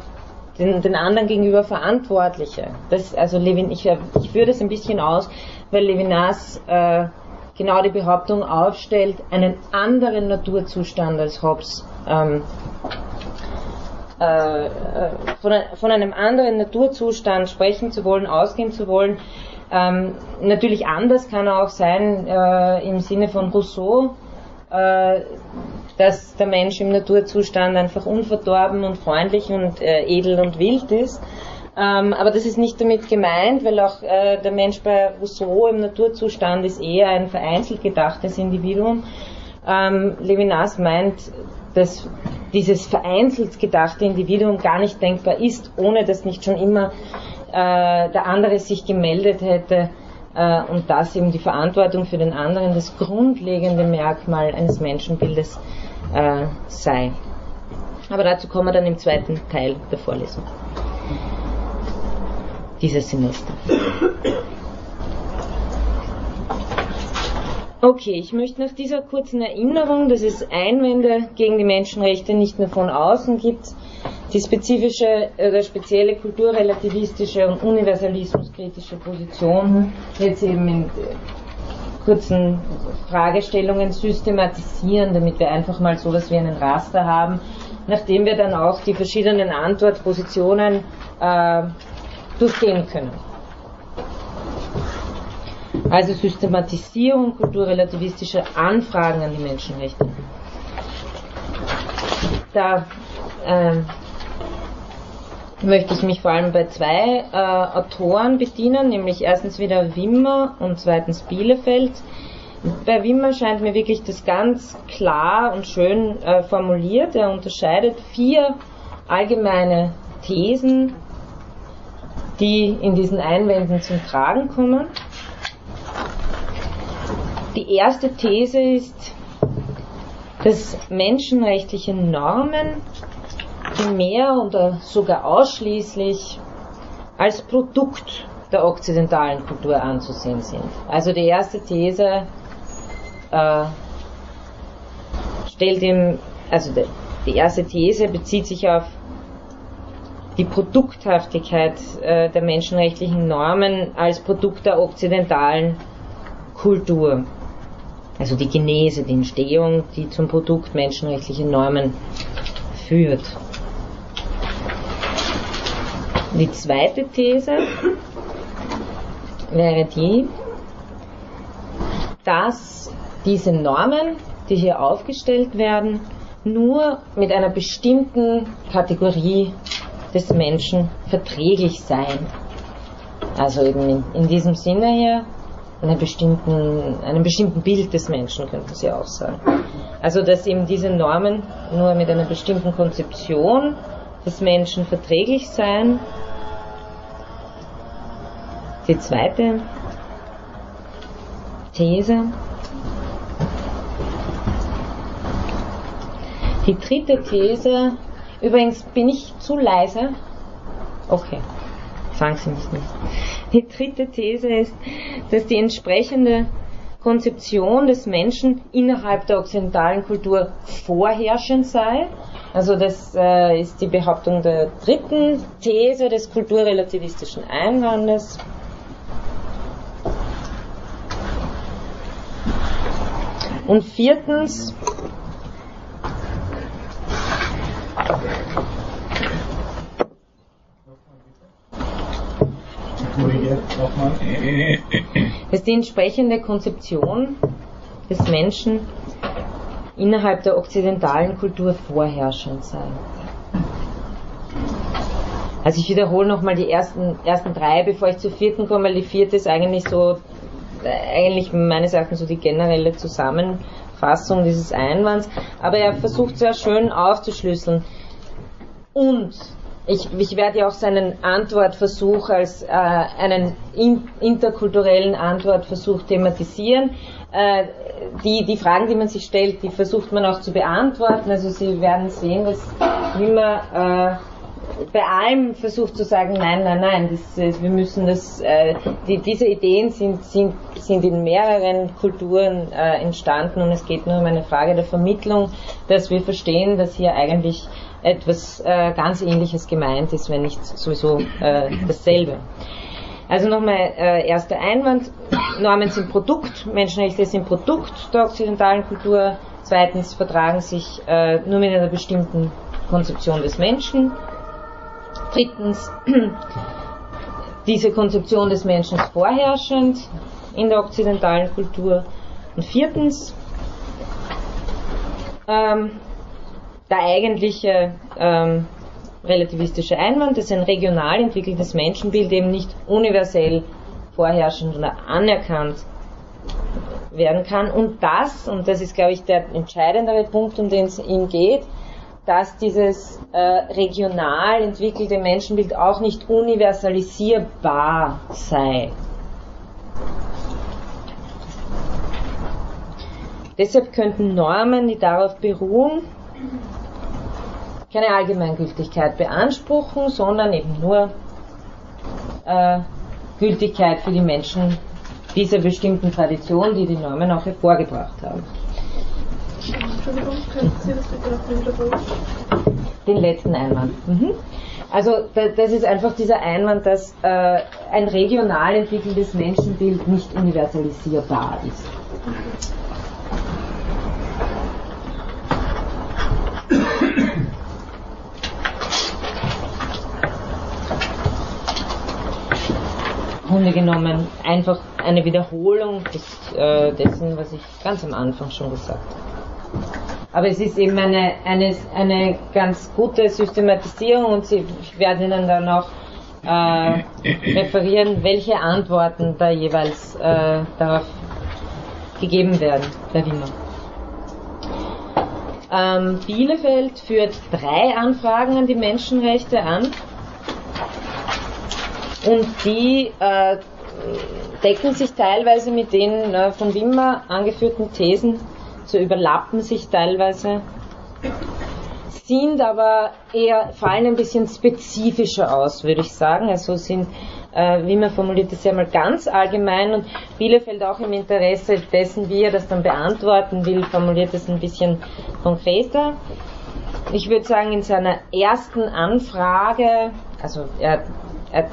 den, den, anderen gegenüber Verantwortliche. Das, also Levin, ich, ich führe das ein bisschen aus, weil Levinas äh, genau die Behauptung aufstellt, einen anderen Naturzustand als Hobbes ähm, äh, äh, von, von, einem anderen Naturzustand sprechen zu wollen, ausgehen zu wollen. Ähm, natürlich anders kann er auch sein äh, im Sinne von Rousseau, äh, dass der Mensch im Naturzustand einfach unverdorben und freundlich und äh, edel und wild ist. Ähm, aber das ist nicht damit gemeint, weil auch äh, der Mensch bei Rousseau im Naturzustand ist eher ein vereinzelt gedachtes Individuum. Ähm, Levinas meint, dass dieses vereinzelt gedachte Individuum gar nicht denkbar ist, ohne dass nicht schon immer äh, der andere sich gemeldet hätte äh, und dass eben die Verantwortung für den anderen das grundlegende Merkmal eines Menschenbildes äh, sei. Aber dazu kommen wir dann im zweiten Teil der Vorlesung dieses Semester. Okay, ich möchte nach dieser kurzen Erinnerung, dass es Einwände gegen die Menschenrechte nicht nur von außen gibt, die spezifische oder spezielle kulturrelativistische und universalismuskritische Position jetzt eben in kurzen Fragestellungen systematisieren, damit wir einfach mal so etwas wie einen Raster haben, nachdem wir dann auch die verschiedenen Antwortpositionen äh, durchgehen können. Also Systematisierung kulturrelativistischer Anfragen an die Menschenrechte. Da äh, möchte ich mich vor allem bei zwei äh, Autoren bedienen, nämlich erstens wieder Wimmer und zweitens Bielefeld. Bei Wimmer scheint mir wirklich das ganz klar und schön äh, formuliert. Er unterscheidet vier allgemeine Thesen, die in diesen Einwänden zum Tragen kommen. Die erste These ist, dass menschenrechtliche Normen primär oder sogar ausschließlich als Produkt der okzidentalen Kultur anzusehen sind. Also die erste These äh, stellt ihm, also die, die erste These bezieht sich auf die Produkthaftigkeit äh, der menschenrechtlichen Normen als Produkt der okzidentalen Kultur. Also die Genese, die Entstehung, die zum Produkt menschenrechtlicher Normen führt. Die zweite These wäre die, dass diese Normen, die hier aufgestellt werden, nur mit einer bestimmten Kategorie des Menschen verträglich seien. Also eben in, in diesem Sinne hier einem bestimmten, einem bestimmten Bild des Menschen, könnten Sie auch sagen. Also dass eben diese Normen nur mit einer bestimmten Konzeption des Menschen verträglich seien die zweite These. Die dritte These, übrigens bin ich zu leise. Okay, sagen Sie mich nicht. Die dritte These ist, dass die entsprechende Konzeption des Menschen innerhalb der okzidentalen Kultur vorherrschend sei. Also das äh, ist die Behauptung der dritten These des kulturrelativistischen Einwandes. Und viertens, dass die entsprechende Konzeption des Menschen innerhalb der okzidentalen Kultur vorherrschend sei. Also ich wiederhole nochmal die ersten, ersten drei, bevor ich zur vierten komme, weil die vierte ist eigentlich so eigentlich meines Erachtens so die generelle Zusammenfassung dieses Einwands, aber er versucht sehr schön aufzuschlüsseln. Und ich, ich werde ja auch seinen Antwortversuch als äh, einen in, interkulturellen Antwortversuch thematisieren. Äh, die, die Fragen, die man sich stellt, die versucht man auch zu beantworten. Also Sie werden sehen, dass immer äh, bei allem versucht zu sagen, nein, nein, nein, das, äh, wir müssen das, äh, die, diese Ideen sind, sind, sind in mehreren Kulturen äh, entstanden und es geht nur um eine Frage der Vermittlung, dass wir verstehen, dass hier eigentlich etwas äh, ganz Ähnliches gemeint ist, wenn nicht sowieso äh, dasselbe. Also nochmal, äh, erster Einwand, Normen sind Produkt, Menschenrechte sind Produkt der okzidentalen Kultur. Zweitens vertragen sich äh, nur mit einer bestimmten Konzeption des Menschen. Drittens, diese Konzeption des Menschen ist vorherrschend in der okzidentalen Kultur. Und viertens, ähm, der eigentliche ähm, relativistische Einwand, dass ein regional entwickeltes Menschenbild eben nicht universell vorherrschend oder anerkannt werden kann. Und das, und das ist, glaube ich, der entscheidendere Punkt, um den es ihm geht, dass dieses äh, regional entwickelte Menschenbild auch nicht universalisierbar sei. Deshalb könnten Normen, die darauf beruhen, keine Allgemeingültigkeit beanspruchen, sondern eben nur äh, Gültigkeit für die Menschen dieser bestimmten Tradition, die die Normen auch hervorgebracht haben. Entschuldigung, könnten Sie das bitte noch wiederholen? Den letzten Einwand. Mhm. Also das ist einfach dieser Einwand, dass äh, ein regional entwickeltes Menschenbild nicht universalisierbar ist. Grunde genommen einfach eine Wiederholung des, äh, dessen, was ich ganz am Anfang schon gesagt habe. Aber es ist eben eine, eine, eine ganz gute Systematisierung und Sie, ich werde Ihnen dann auch äh, referieren, welche Antworten da jeweils äh, darauf gegeben werden, Herr Wimmer. Ähm, Bielefeld führt drei Anfragen an die Menschenrechte an und die äh, decken sich teilweise mit den äh, von Wimmer angeführten Thesen, so überlappen sich teilweise, sind aber eher, fallen ein bisschen spezifischer aus, würde ich sagen. Also sind, äh, Wimmer formuliert das ja mal ganz allgemein und Bielefeld auch im Interesse dessen, wie er das dann beantworten will, formuliert es ein bisschen konkreter. Ich würde sagen, in seiner ersten Anfrage, also er, er,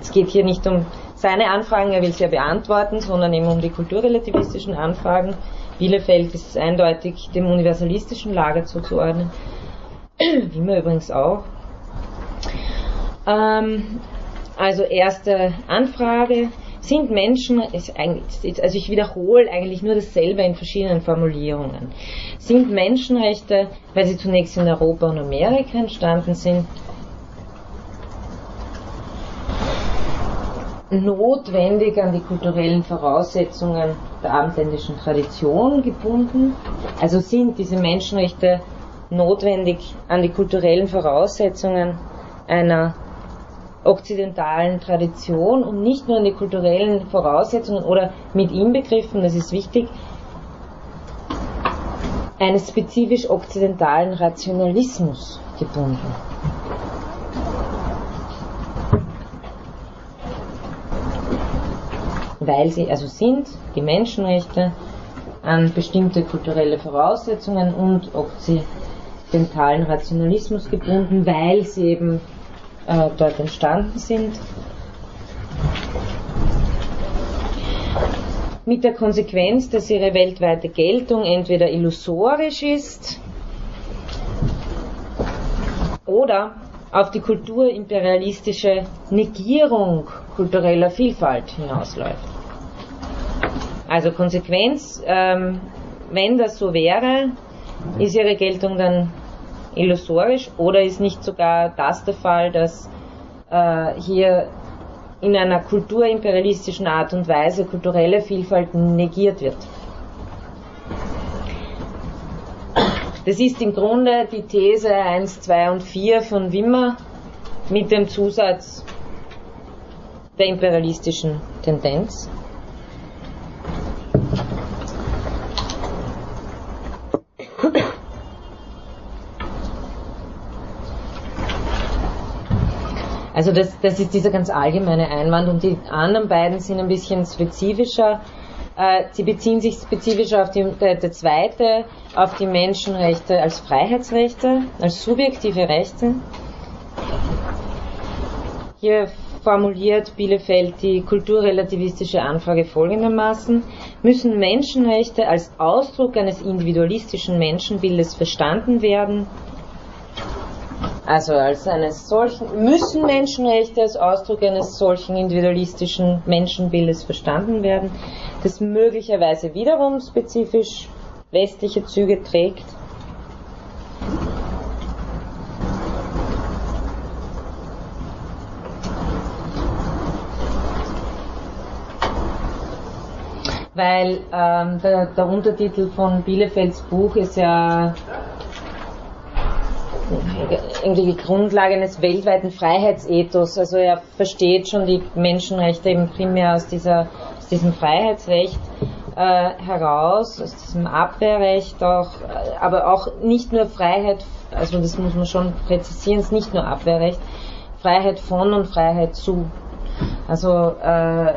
es geht hier nicht um seine Anfragen, er will sie ja beantworten, sondern eben um die kulturrelativistischen Anfragen. Bielefeld ist eindeutig dem universalistischen Lager zuzuordnen. Wie wir übrigens auch. Ähm, also erste Anfrage. Sind Menschen, also ich wiederhole eigentlich nur dasselbe in verschiedenen Formulierungen. Sind Menschenrechte, weil sie zunächst in Europa und Amerika entstanden sind, notwendig an die kulturellen Voraussetzungen der abendländischen Tradition gebunden. Also sind diese Menschenrechte notwendig an die kulturellen Voraussetzungen einer okzidentalen Tradition und nicht nur an die kulturellen Voraussetzungen oder mit inbegriffen, das ist wichtig, eines spezifisch okzidentalen Rationalismus gebunden. Weil sie also sind die Menschenrechte an bestimmte kulturelle Voraussetzungen und okzidentalen Rationalismus gebunden, weil sie eben äh, dort entstanden sind. Mit der Konsequenz, dass ihre weltweite Geltung entweder illusorisch ist oder auf die kulturimperialistische Negierung kultureller Vielfalt hinausläuft. Also Konsequenz, ähm, wenn das so wäre, ist ihre Geltung dann illusorisch oder ist nicht sogar das der Fall, dass äh, hier in einer kulturimperialistischen Art und Weise kulturelle Vielfalt negiert wird. Das ist im Grunde die These 1, 2 und 4 von Wimmer mit dem Zusatz der imperialistischen Tendenz. Also das, das ist dieser ganz allgemeine Einwand und die anderen beiden sind ein bisschen spezifischer. Äh, sie beziehen sich spezifischer auf die, der, der zweite, auf die Menschenrechte als Freiheitsrechte, als subjektive Rechte. Hier formuliert Bielefeld die kulturrelativistische Anfrage folgendermaßen, müssen Menschenrechte als Ausdruck eines individualistischen Menschenbildes verstanden werden, also als eines solchen, müssen Menschenrechte als Ausdruck eines solchen individualistischen Menschenbildes verstanden werden, das möglicherweise wiederum spezifisch westliche Züge trägt. Weil ähm, der, der Untertitel von Bielefelds Buch ist ja irgendwie die Grundlage eines weltweiten Freiheitsethos. Also er versteht schon die Menschenrechte eben primär aus, dieser, aus diesem Freiheitsrecht äh, heraus, aus diesem Abwehrrecht auch, äh, aber auch nicht nur Freiheit, also das muss man schon präzisieren, es ist nicht nur Abwehrrecht, Freiheit von und Freiheit zu. Also äh,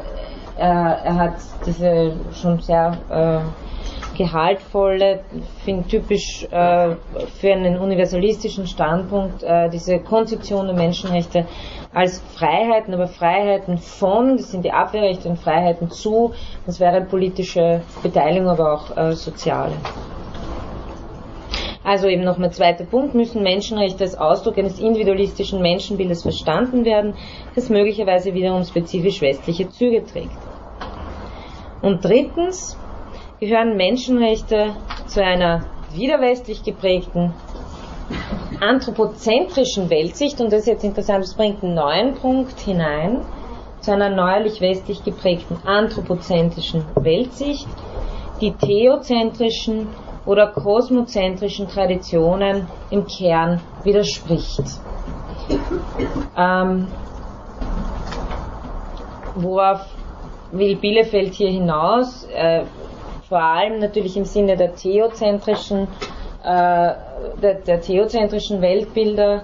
er, er hat diese schon sehr äh, gehaltvolle, finde typisch äh, für einen universalistischen Standpunkt äh, diese Konzeption der Menschenrechte als Freiheiten, aber Freiheiten von, das sind die Abwehrrechte und Freiheiten zu, das wäre politische Beteiligung, aber auch äh, soziale. Also eben nochmal zweiter Punkt, müssen Menschenrechte als Ausdruck eines individualistischen Menschenbildes verstanden werden, das möglicherweise wiederum spezifisch westliche Züge trägt. Und drittens, gehören Menschenrechte zu einer wieder westlich geprägten anthropozentrischen Weltsicht, und das ist jetzt interessant, das bringt einen neuen Punkt hinein, zu einer neuerlich westlich geprägten anthropozentrischen Weltsicht, die theozentrischen oder kosmozentrischen Traditionen im Kern widerspricht. Ähm, worauf will Bielefeld hier hinaus? Äh, vor allem natürlich im Sinne der theozentrischen, äh, der, der, theozentrischen Weltbilder.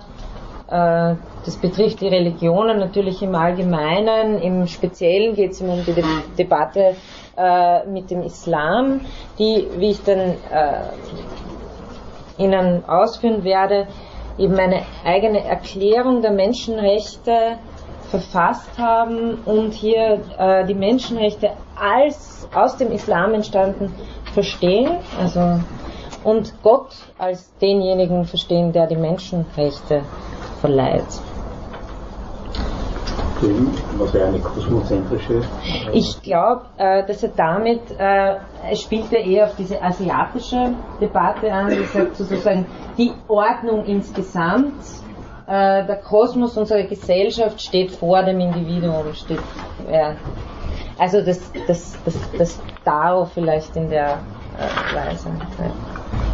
Äh, das betrifft die Religionen natürlich im Allgemeinen. Im Speziellen geht es um die De Debatte äh, mit dem Islam, die, wie ich dann äh, Ihnen ausführen werde, eben eine eigene Erklärung der Menschenrechte verfasst haben und hier äh, die Menschenrechte als aus dem Islam entstanden verstehen, also und Gott als denjenigen verstehen, der die Menschenrechte verleiht. Was wäre eine kosmozentrische? Ich glaube, äh, dass er damit, äh, spielt ja eher auf diese asiatische Debatte an, die sagt sozusagen, die Ordnung insgesamt, äh, der Kosmos unserer Gesellschaft steht vor dem Individuum, steht, ja. Also das, das, das, das Dao vielleicht in der äh, Weise. Ja.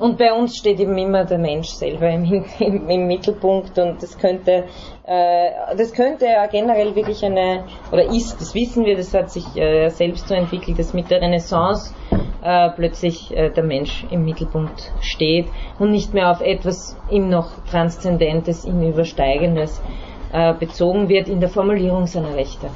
Und bei uns steht eben immer der Mensch selber im, im, im Mittelpunkt und das könnte, äh, das könnte ja generell wirklich eine, oder ist, das wissen wir, das hat sich äh, selbst so entwickelt, dass mit der Renaissance äh, plötzlich äh, der Mensch im Mittelpunkt steht und nicht mehr auf etwas ihm noch Transzendentes, ihm Übersteigendes äh, bezogen wird in der Formulierung seiner Rechte.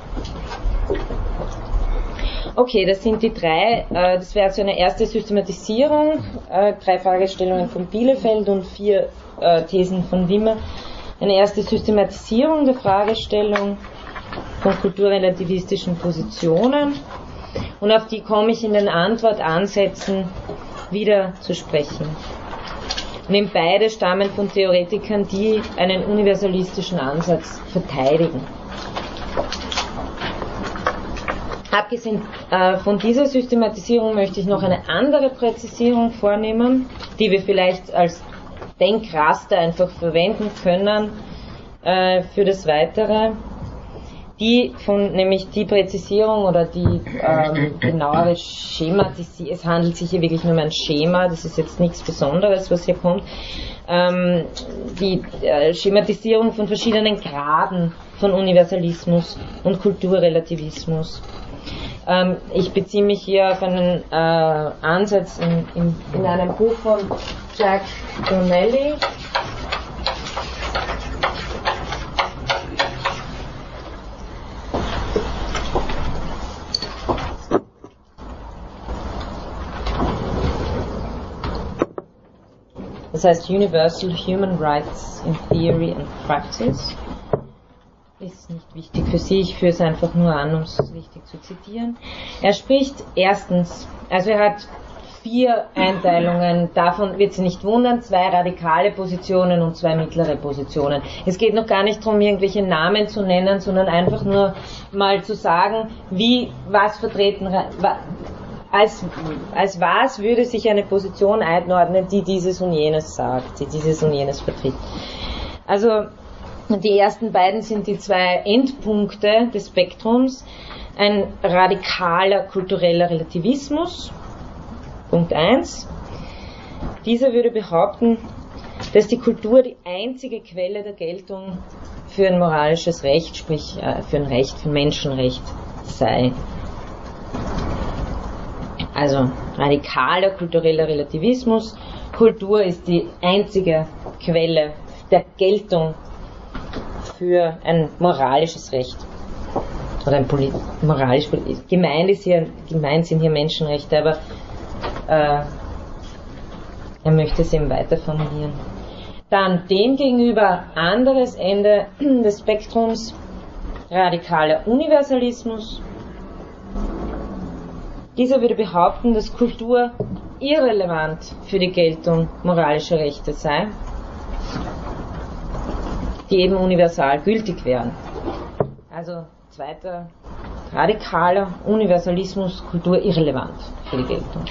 Okay, das sind die drei, äh, das wäre so eine erste Systematisierung, äh, drei Fragestellungen von Bielefeld und vier äh, Thesen von Wimmer. Eine erste Systematisierung der Fragestellung von kulturrelativistischen Positionen und auf die komme ich in den Antwortansätzen wieder zu sprechen. Und eben beide stammen von Theoretikern, die einen universalistischen Ansatz verteidigen. Abgesehen äh, von dieser Systematisierung möchte ich noch eine andere Präzisierung vornehmen, die wir vielleicht als Denkraster einfach verwenden können äh, für das Weitere. Die von, nämlich die Präzisierung oder die ähm, genauere Schematisierung, es handelt sich hier wirklich nur um ein Schema, das ist jetzt nichts Besonderes, was hier kommt, ähm, die äh, Schematisierung von verschiedenen Graden von Universalismus und Kulturrelativismus. Ähm, ich beziehe mich hier auf einen äh, Ansatz in, in, in, einem Buch von Jack Donnelly. Das heißt Universal Human Rights in Theory and Practice ist nicht wichtig für Sie, ich führe es einfach nur an, um es richtig zu zitieren. Er spricht erstens, also er hat vier Einteilungen, davon wird Sie nicht wundern, zwei radikale Positionen und zwei mittlere Positionen. Es geht noch gar nicht darum, irgendwelche Namen zu nennen, sondern einfach nur mal zu sagen, wie, was vertreten, als, als was würde sich eine Position einordnen, die dieses und jenes sagt, die dieses und jenes vertritt. Also die ersten beiden sind die zwei Endpunkte des Spektrums. Ein radikaler kultureller Relativismus, Punkt 1. Dieser würde behaupten, dass die Kultur die einzige Quelle der Geltung für ein moralisches Recht, sprich äh, für ein Recht, für ein Menschenrecht sei. Also radikaler kultureller Relativismus. Kultur ist die einzige Quelle der Geltung für ein moralisches Recht. Oder ein Polit moralisch, gemeint, ist sind hier Menschenrechte, aber äh, er möchte es eben weiter formulieren. Dann demgegenüber anderes Ende des Spektrums, radikaler Universalismus. Dieser würde behaupten, dass Kultur irrelevant für die Geltung moralischer Rechte sei die eben universal gültig wären. Also zweiter radikaler Universalismus Kultur irrelevant für die Geltung.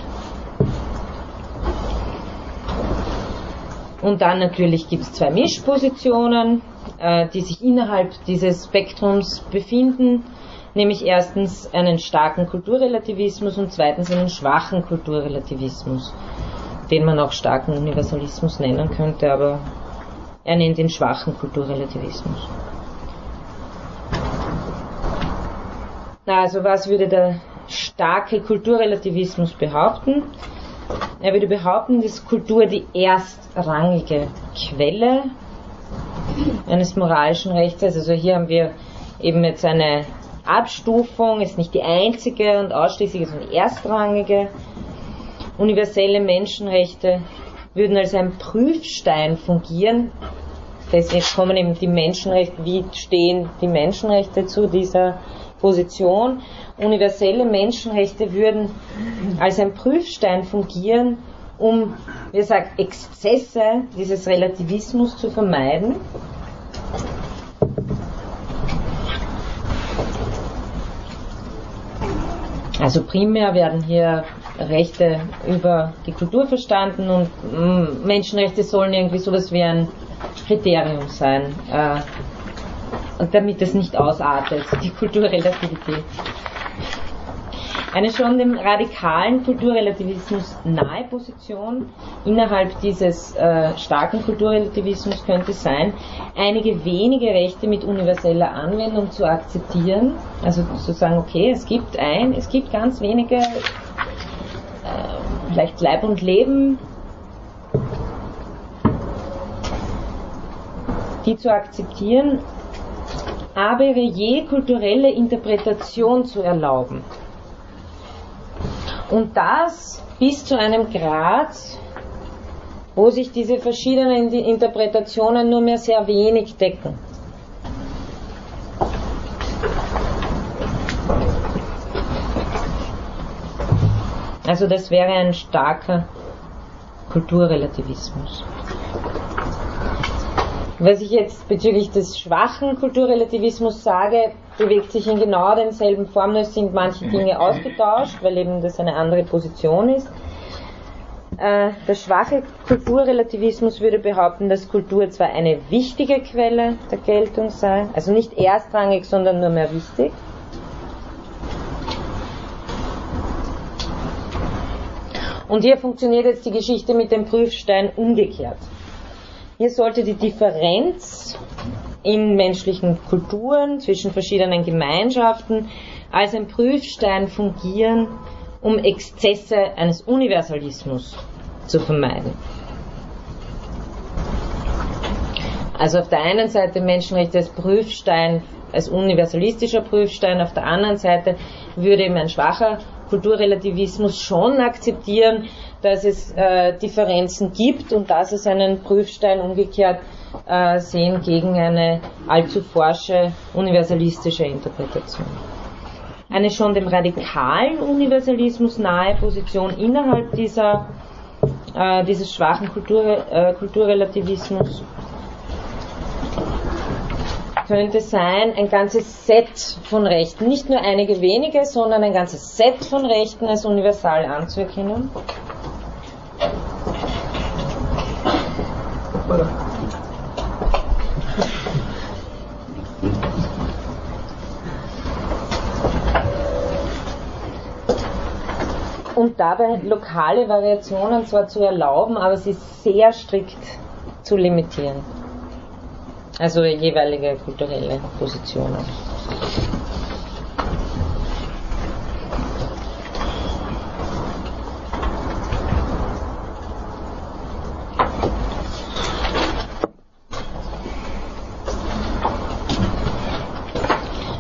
Und dann natürlich gibt es zwei Mischpositionen, äh, die sich innerhalb dieses Spektrums befinden, nämlich erstens einen starken Kulturrelativismus und zweitens einen schwachen Kulturrelativismus, den man auch starken Universalismus nennen könnte, aber er nennt den schwachen Kulturrelativismus. Na, also was würde der starke Kulturrelativismus behaupten? Er würde behaupten, dass Kultur die erstrangige Quelle eines moralischen Rechts ist. Also hier haben wir eben jetzt eine Abstufung, ist nicht die einzige und ausschließliche, sondern die erstrangige. Universelle Menschenrechte würden als ein Prüfstein fungieren. Deswegen kommen eben die Menschenrechte, wie stehen die Menschenrechte zu dieser Position. Universelle Menschenrechte würden als ein Prüfstein fungieren, um, wie gesagt, Exzesse dieses Relativismus zu vermeiden. Also primär werden hier Rechte über die Kultur verstanden und mm, Menschenrechte sollen irgendwie sowas wie ein Kriterium sein. Äh, damit es nicht ausartet, die Kulturrelativität. Eine schon dem radikalen Kulturrelativismus nahe Position innerhalb dieses äh, starken Kulturrelativismus könnte sein, einige wenige Rechte mit universeller Anwendung zu akzeptieren. Also zu sagen, okay, es gibt ein, es gibt ganz wenige, vielleicht Leib und Leben, die zu akzeptieren aber ihre je kulturelle Interpretation zu erlauben. Und das bis zu einem Grad, wo sich diese verschiedenen Interpretationen nur mehr sehr wenig decken. Also das wäre ein starker Kulturrelativismus. Was ich jetzt bezüglich des schwachen Kulturrelativismus sage, bewegt sich in genau denselben Formen. Es sind manche Dinge ausgetauscht, weil eben das eine andere Position ist. Äh, der schwache Kulturrelativismus würde behaupten, dass Kultur zwar eine wichtige Quelle der Geltung sei, also nicht erstrangig, sondern nur mehr wichtig. Und hier funktioniert jetzt die Geschichte mit dem Prüfstein umgekehrt. Hier sollte die Differenz in menschlichen Kulturen zwischen verschiedenen Gemeinschaften als ein Prüfstein fungieren, um Exzesse eines Universalismus zu vermeiden. Also auf der einen Seite Menschenrechte als Prüfstein, als universalistischer Prüfstein, auf der anderen Seite würde eben ein schwacher Kulturrelativismus schon akzeptieren, dass es äh, Differenzen gibt und dass es einen Prüfstein umgekehrt äh, sehen gegen eine allzu forsche universalistische Interpretation. Eine schon dem radikalen Universalismus nahe Position innerhalb dieser, äh, dieses schwachen Kultur, äh, Kulturrelativismus könnte sein, ein ganzes Set von Rechten, nicht nur einige wenige, sondern ein ganzes Set von Rechten als universal anzuerkennen. Und dabei lokale Variationen zwar zu erlauben, aber sie sehr strikt zu limitieren. Also jeweilige kulturelle Positionen.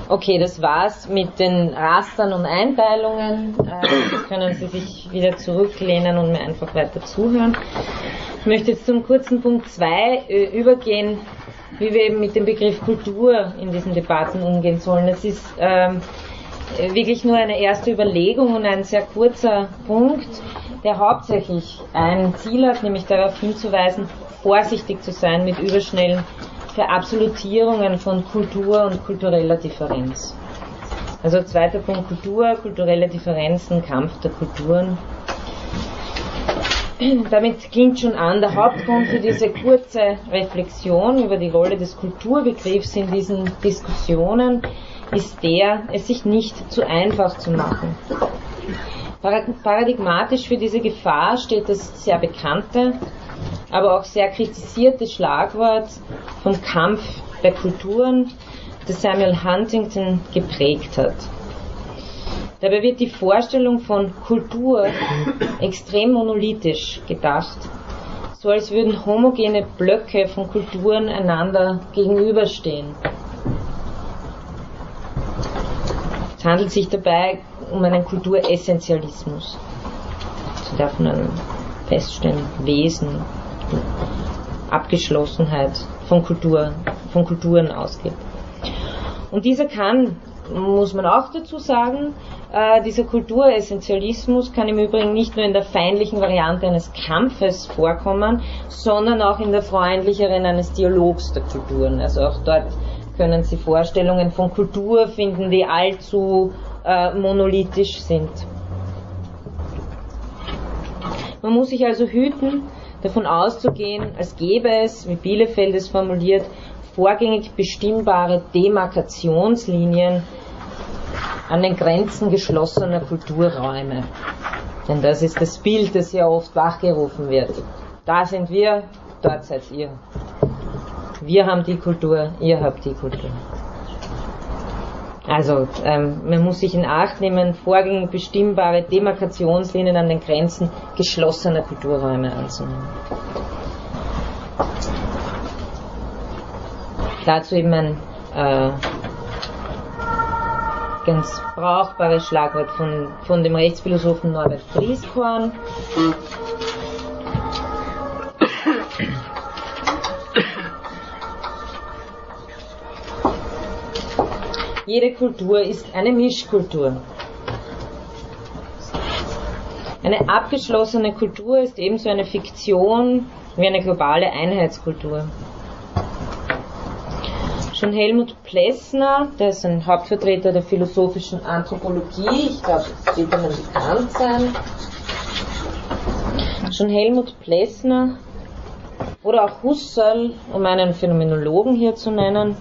Okay, das war's mit den Rastern und Einteilungen. Äh, können Sie sich wieder zurücklehnen und mir einfach weiter zuhören. Ich möchte jetzt zum kurzen Punkt 2 äh, übergehen, wie wir eben mit dem Begriff Kultur in diesen Debatten umgehen sollen. Das ist ähm, wirklich nur eine erste Überlegung und ein sehr kurzer Punkt, der hauptsächlich ein Ziel hat, nämlich darauf hinzuweisen, vorsichtig zu sein mit überschnellen Verabsolutierungen von Kultur und kultureller Differenz. Also zweiter Punkt Kultur, kulturelle Differenzen, Kampf der Kulturen. damit klingt schon an, der Hauptgrund für diese kurze Reflexion über die Rolle des Kulturbegriffs in diesen Diskussionen ist der, es sich nicht zu einfach zu machen. Paradigmatisch für diese Gefahr steht das sehr bekannte, aber auch sehr kritisierte Schlagwort vom Kampf der Kulturen, das Samuel Huntington geprägt hat. Dabei wird die Vorstellung von Kultur extrem monolithisch gedacht, so als würden homogene Blöcke von Kulturen einander gegenüberstehen. Es handelt sich dabei um einen Kulturessentialismus. So darf man feststellen, Wesen, Abgeschlossenheit von, Kultur, von Kulturen ausgeht. Und dieser kann, muss man auch dazu sagen, äh, dieser Kulturessentialismus kann im Übrigen nicht nur in der feindlichen Variante eines Kampfes vorkommen, sondern auch in der freundlicheren eines Dialogs der Kulturen. Also auch dort können Sie Vorstellungen von Kultur finden, die allzu äh, monolithisch sind. Man muss sich also hüten, davon auszugehen, als gäbe es, wie Bielefeld es formuliert, vorgängig bestimmbare Demarkationslinien an den Grenzen geschlossener Kulturräume. Denn das ist das Bild, das ja oft wachgerufen wird. Da sind wir, dort seid ihr. Wir haben die Kultur, ihr habt die Kultur. Also ähm, man muss sich in Acht nehmen, vorgängig bestimmbare Demarkationslinien an den Grenzen geschlossener Kulturräume anzunehmen. Dazu eben ein äh, ganz brauchbares Schlagwort von, von dem Rechtsphilosophen Norbert Frieskorn. Jede Kultur ist eine Mischkultur. Eine abgeschlossene Kultur ist ebenso eine Fiktion wie eine globale Einheitskultur. Schon Helmut Plessner, der ist ein Hauptvertreter der philosophischen Anthropologie, ich glaube, das wird Ihnen bekannt sein. Schon Helmut Plessner oder auch Husserl, um einen Phänomenologen hier zu nennen,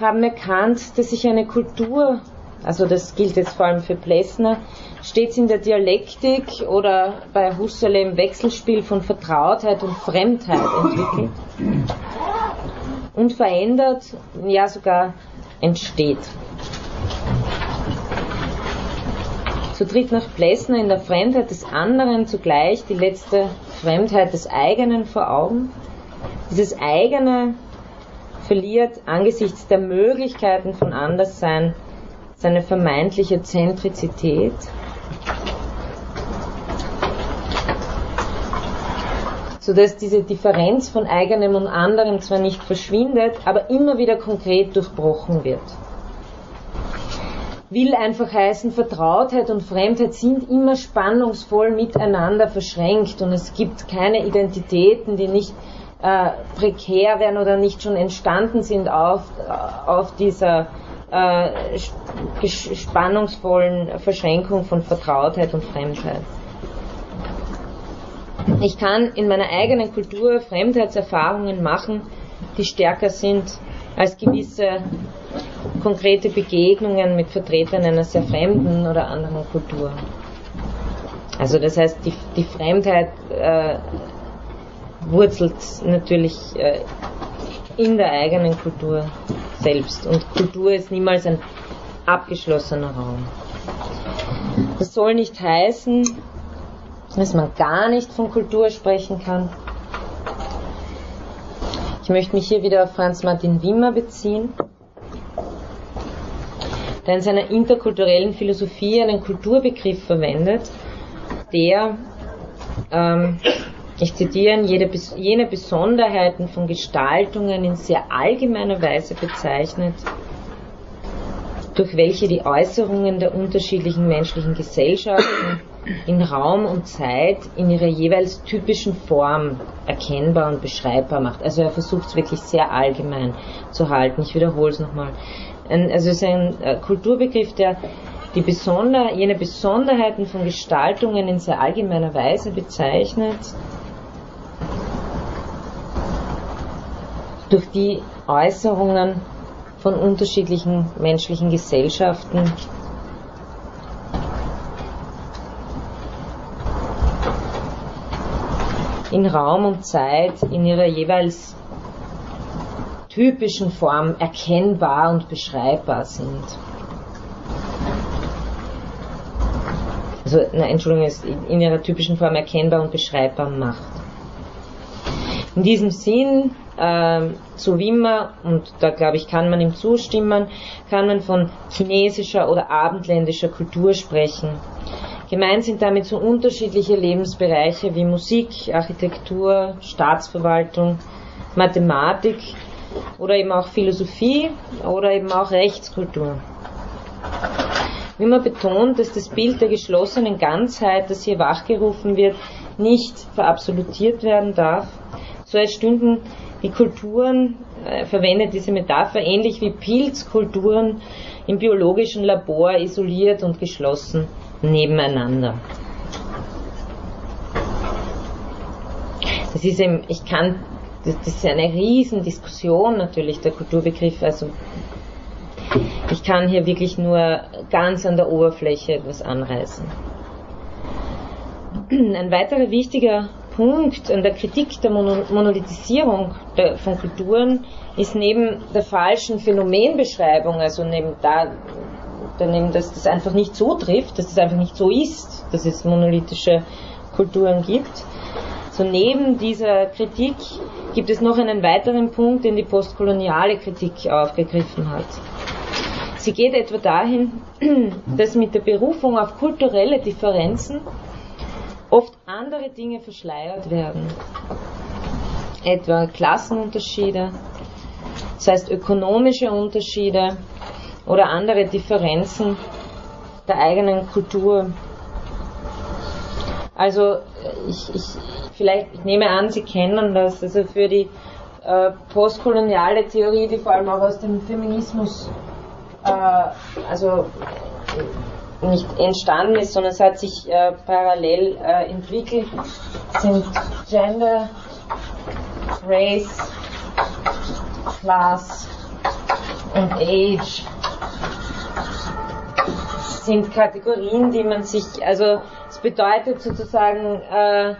haben erkannt, dass sich eine Kultur, also das gilt jetzt vor allem für Plessner, stets in der Dialektik oder bei Husserl im Wechselspiel von Vertrautheit und Fremdheit entwickelt und verändert, ja sogar entsteht. So tritt nach Plessner in der Fremdheit des anderen zugleich die letzte Fremdheit des eigenen vor Augen. Dieses eigene verliert angesichts der Möglichkeiten von Anderssein seine vermeintliche Zentrizität sodass diese Differenz von eigenem und anderem zwar nicht verschwindet, aber immer wieder konkret durchbrochen wird. Will einfach heißen, Vertrautheit und Fremdheit sind immer spannungsvoll miteinander verschränkt und es gibt keine Identitäten, die nicht äh, prekär werden oder nicht schon entstanden sind auf, auf dieser äh, spannungsvollen Verschränkung von Vertrautheit und Fremdheit. Ich kann in meiner eigenen Kultur Fremdheitserfahrungen machen, die stärker sind als gewisse konkrete Begegnungen mit Vertretern einer sehr fremden oder anderen Kultur. Also das heißt, die, die Fremdheit äh, wurzelt natürlich äh, in der eigenen Kultur selbst. Und Kultur ist niemals ein abgeschlossener Raum. Das soll nicht heißen, dass man gar nicht von Kultur sprechen kann. Ich möchte mich hier wieder auf Franz Martin Wimmer beziehen, der in seiner interkulturellen Philosophie einen Kulturbegriff verwendet, der, ähm, ich zitiere, jede, jene Besonderheiten von Gestaltungen in sehr allgemeiner Weise bezeichnet, durch welche die Äußerungen der unterschiedlichen menschlichen Gesellschaften in Raum und Zeit in ihrer jeweils typischen Form erkennbar und beschreibbar macht. Also er versucht es wirklich sehr allgemein zu halten. Ich wiederhole es nochmal. Also es ist ein äh, Kulturbegriff, der die besonder, jene Besonderheiten von Gestaltungen in sehr allgemeiner Weise bezeichnet, durch die Äußerungen von unterschiedlichen menschlichen Gesellschaften in Raum und Zeit in ihrer jeweils typischen Form erkennbar und beschreibbar sind. Also, na, Entschuldigung, ist in ihrer typischen Form erkennbar und beschreibbar macht. In diesem Sinn, äh, so wie man, und da glaube ich, kann man ihm zustimmen, kann man von chinesischer oder abendländischer Kultur sprechen. Gemeint sind damit so unterschiedliche Lebensbereiche wie Musik, Architektur, Staatsverwaltung, Mathematik, oder eben auch Philosophie oder eben auch Rechtskultur. Wie man betont, dass das Bild der geschlossenen Ganzheit, das hier wachgerufen wird, nicht verabsolutiert werden darf, so als stünden die Kulturen, äh, verwendet diese Metapher, ähnlich wie Pilzkulturen im biologischen Labor isoliert und geschlossen nebeneinander. Das ist eben, ich kann das ist eine Riesendiskussion natürlich, der Kulturbegriff. Also ich kann hier wirklich nur ganz an der Oberfläche etwas anreißen. Ein weiterer wichtiger Punkt an der Kritik der Monolithisierung von Kulturen ist neben der falschen Phänomenbeschreibung, also neben da, daneben, dass das einfach nicht so trifft, dass es das einfach nicht so ist, dass es monolithische Kulturen gibt, so neben dieser Kritik gibt es noch einen weiteren Punkt, den die postkoloniale Kritik aufgegriffen hat. Sie geht etwa dahin, dass mit der Berufung auf kulturelle Differenzen oft andere Dinge verschleiert werden. Etwa Klassenunterschiede, das heißt ökonomische Unterschiede oder andere Differenzen der eigenen Kultur. Also ich, ich, vielleicht, ich nehme an, Sie kennen das, also für die äh, postkoloniale Theorie, die vor allem auch aus dem Feminismus äh, also nicht entstanden ist, sondern es hat sich äh, parallel äh, entwickelt, sind Gender, Race, Class und Age sind Kategorien, die man sich, also es bedeutet sozusagen äh,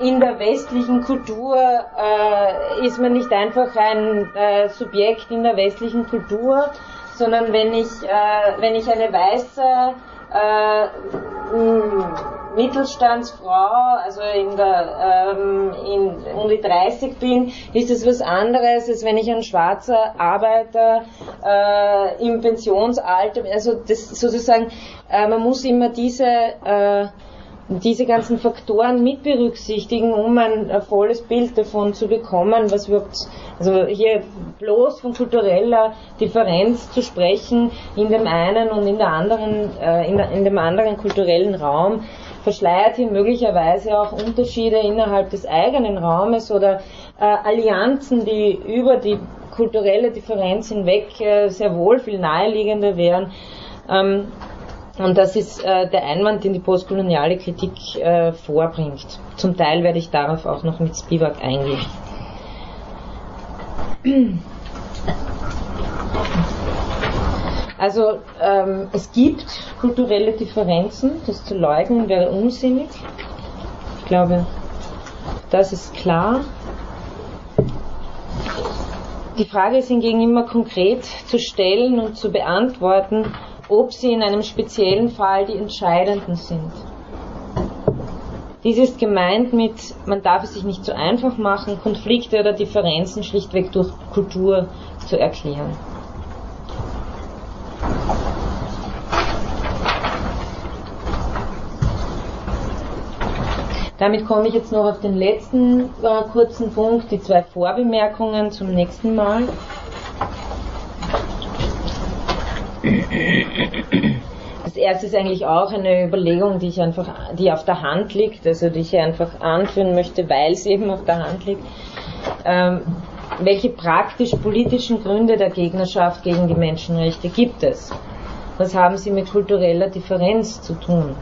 in der westlichen Kultur äh, ist man nicht einfach ein äh, Subjekt in der westlichen Kultur, sondern wenn ich, äh, wenn ich eine weiße äh, Mittelstandsfrau, also in der, ähm, in, um die 30 bin, ist es was anderes, als wenn ich ein schwarzer Arbeiter äh, im Pensionsalter, also das sozusagen, äh, man muss immer diese äh, diese ganzen Faktoren mit berücksichtigen, um ein, volles Bild davon zu bekommen, was überhaupt, also hier bloß von kultureller Differenz zu sprechen in dem einen und in der anderen, äh, in, in dem anderen kulturellen Raum, verschleiert hier möglicherweise auch Unterschiede innerhalb des eigenen Raumes oder äh, Allianzen, die über die kulturelle Differenz hinweg äh, sehr wohl viel naheliegender wären. Ähm, und das ist äh, der Einwand, den die postkoloniale Kritik äh, vorbringt. Zum Teil werde ich darauf auch noch mit Spivak eingehen. Also ähm, es gibt kulturelle Differenzen, das zu leugnen wäre unsinnig. Ich glaube, das ist klar. Die Frage ist hingegen immer konkret zu stellen und zu beantworten, ob sie in einem speziellen Fall die entscheidenden sind. Dies ist gemeint mit, man darf es sich nicht so einfach machen, Konflikte oder Differenzen schlichtweg durch Kultur zu erklären. Damit komme ich jetzt noch auf den letzten äh, kurzen Punkt, die zwei Vorbemerkungen zum nächsten Mal. Das erste ist eigentlich auch eine Überlegung, die ich einfach, die auf der Hand liegt, also die ich einfach anführen möchte, weil sie eben auf der Hand liegt. Ähm, welche praktisch politischen Gründe der Gegnerschaft gegen die Menschenrechte gibt es? Was haben sie mit kultureller Differenz zu tun?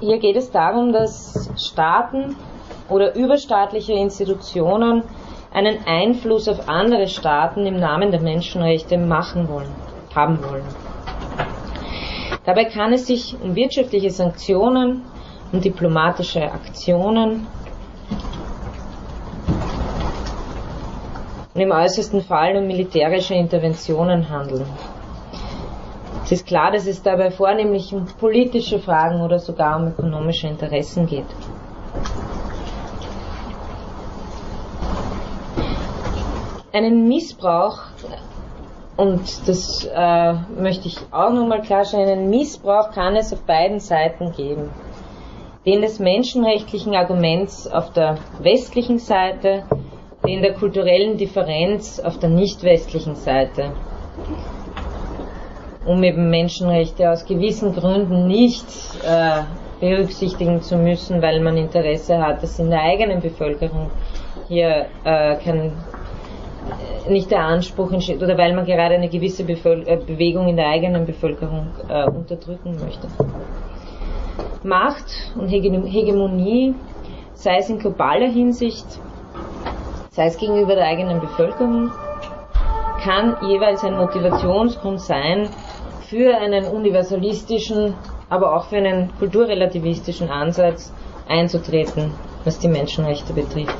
Hier geht es darum, dass Staaten oder überstaatliche Institutionen einen Einfluss auf andere Staaten im Namen der Menschenrechte machen wollen, haben wollen. Dabei kann es sich um wirtschaftliche Sanktionen, um diplomatische Aktionen und im äußersten Fall um militärische Interventionen handeln. Es ist klar, dass es dabei vornehmlich um politische Fragen oder sogar um ökonomische Interessen geht. Einen Missbrauch, und das äh, möchte ich auch nochmal klarstellen, einen Missbrauch kann es auf beiden Seiten geben. Den des menschenrechtlichen Arguments auf der westlichen Seite, den der kulturellen Differenz auf der nicht westlichen Seite um eben Menschenrechte aus gewissen Gründen nicht äh, berücksichtigen zu müssen, weil man Interesse hat, dass in der eigenen Bevölkerung hier äh, kein, äh, nicht der Anspruch entsteht oder weil man gerade eine gewisse Bevöl äh, Bewegung in der eigenen Bevölkerung äh, unterdrücken möchte. Macht und Hegemonie, sei es in globaler Hinsicht, sei es gegenüber der eigenen Bevölkerung, kann jeweils ein Motivationsgrund sein, für einen universalistischen, aber auch für einen kulturrelativistischen Ansatz einzutreten, was die Menschenrechte betrifft.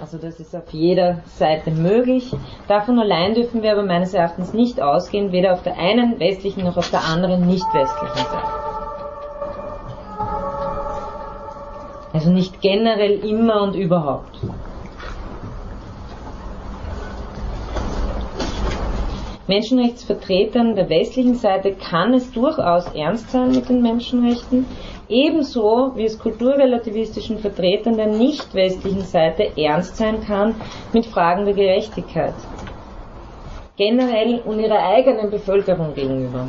Also das ist auf jeder Seite möglich. Davon allein dürfen wir aber meines Erachtens nicht ausgehen, weder auf der einen westlichen noch auf der anderen nicht westlichen Seite. Also nicht generell immer und überhaupt. Menschenrechtsvertretern der westlichen Seite kann es durchaus ernst sein mit den Menschenrechten, ebenso wie es kulturrelativistischen Vertretern der nicht westlichen Seite ernst sein kann mit Fragen der Gerechtigkeit. Generell und ihrer eigenen Bevölkerung gegenüber.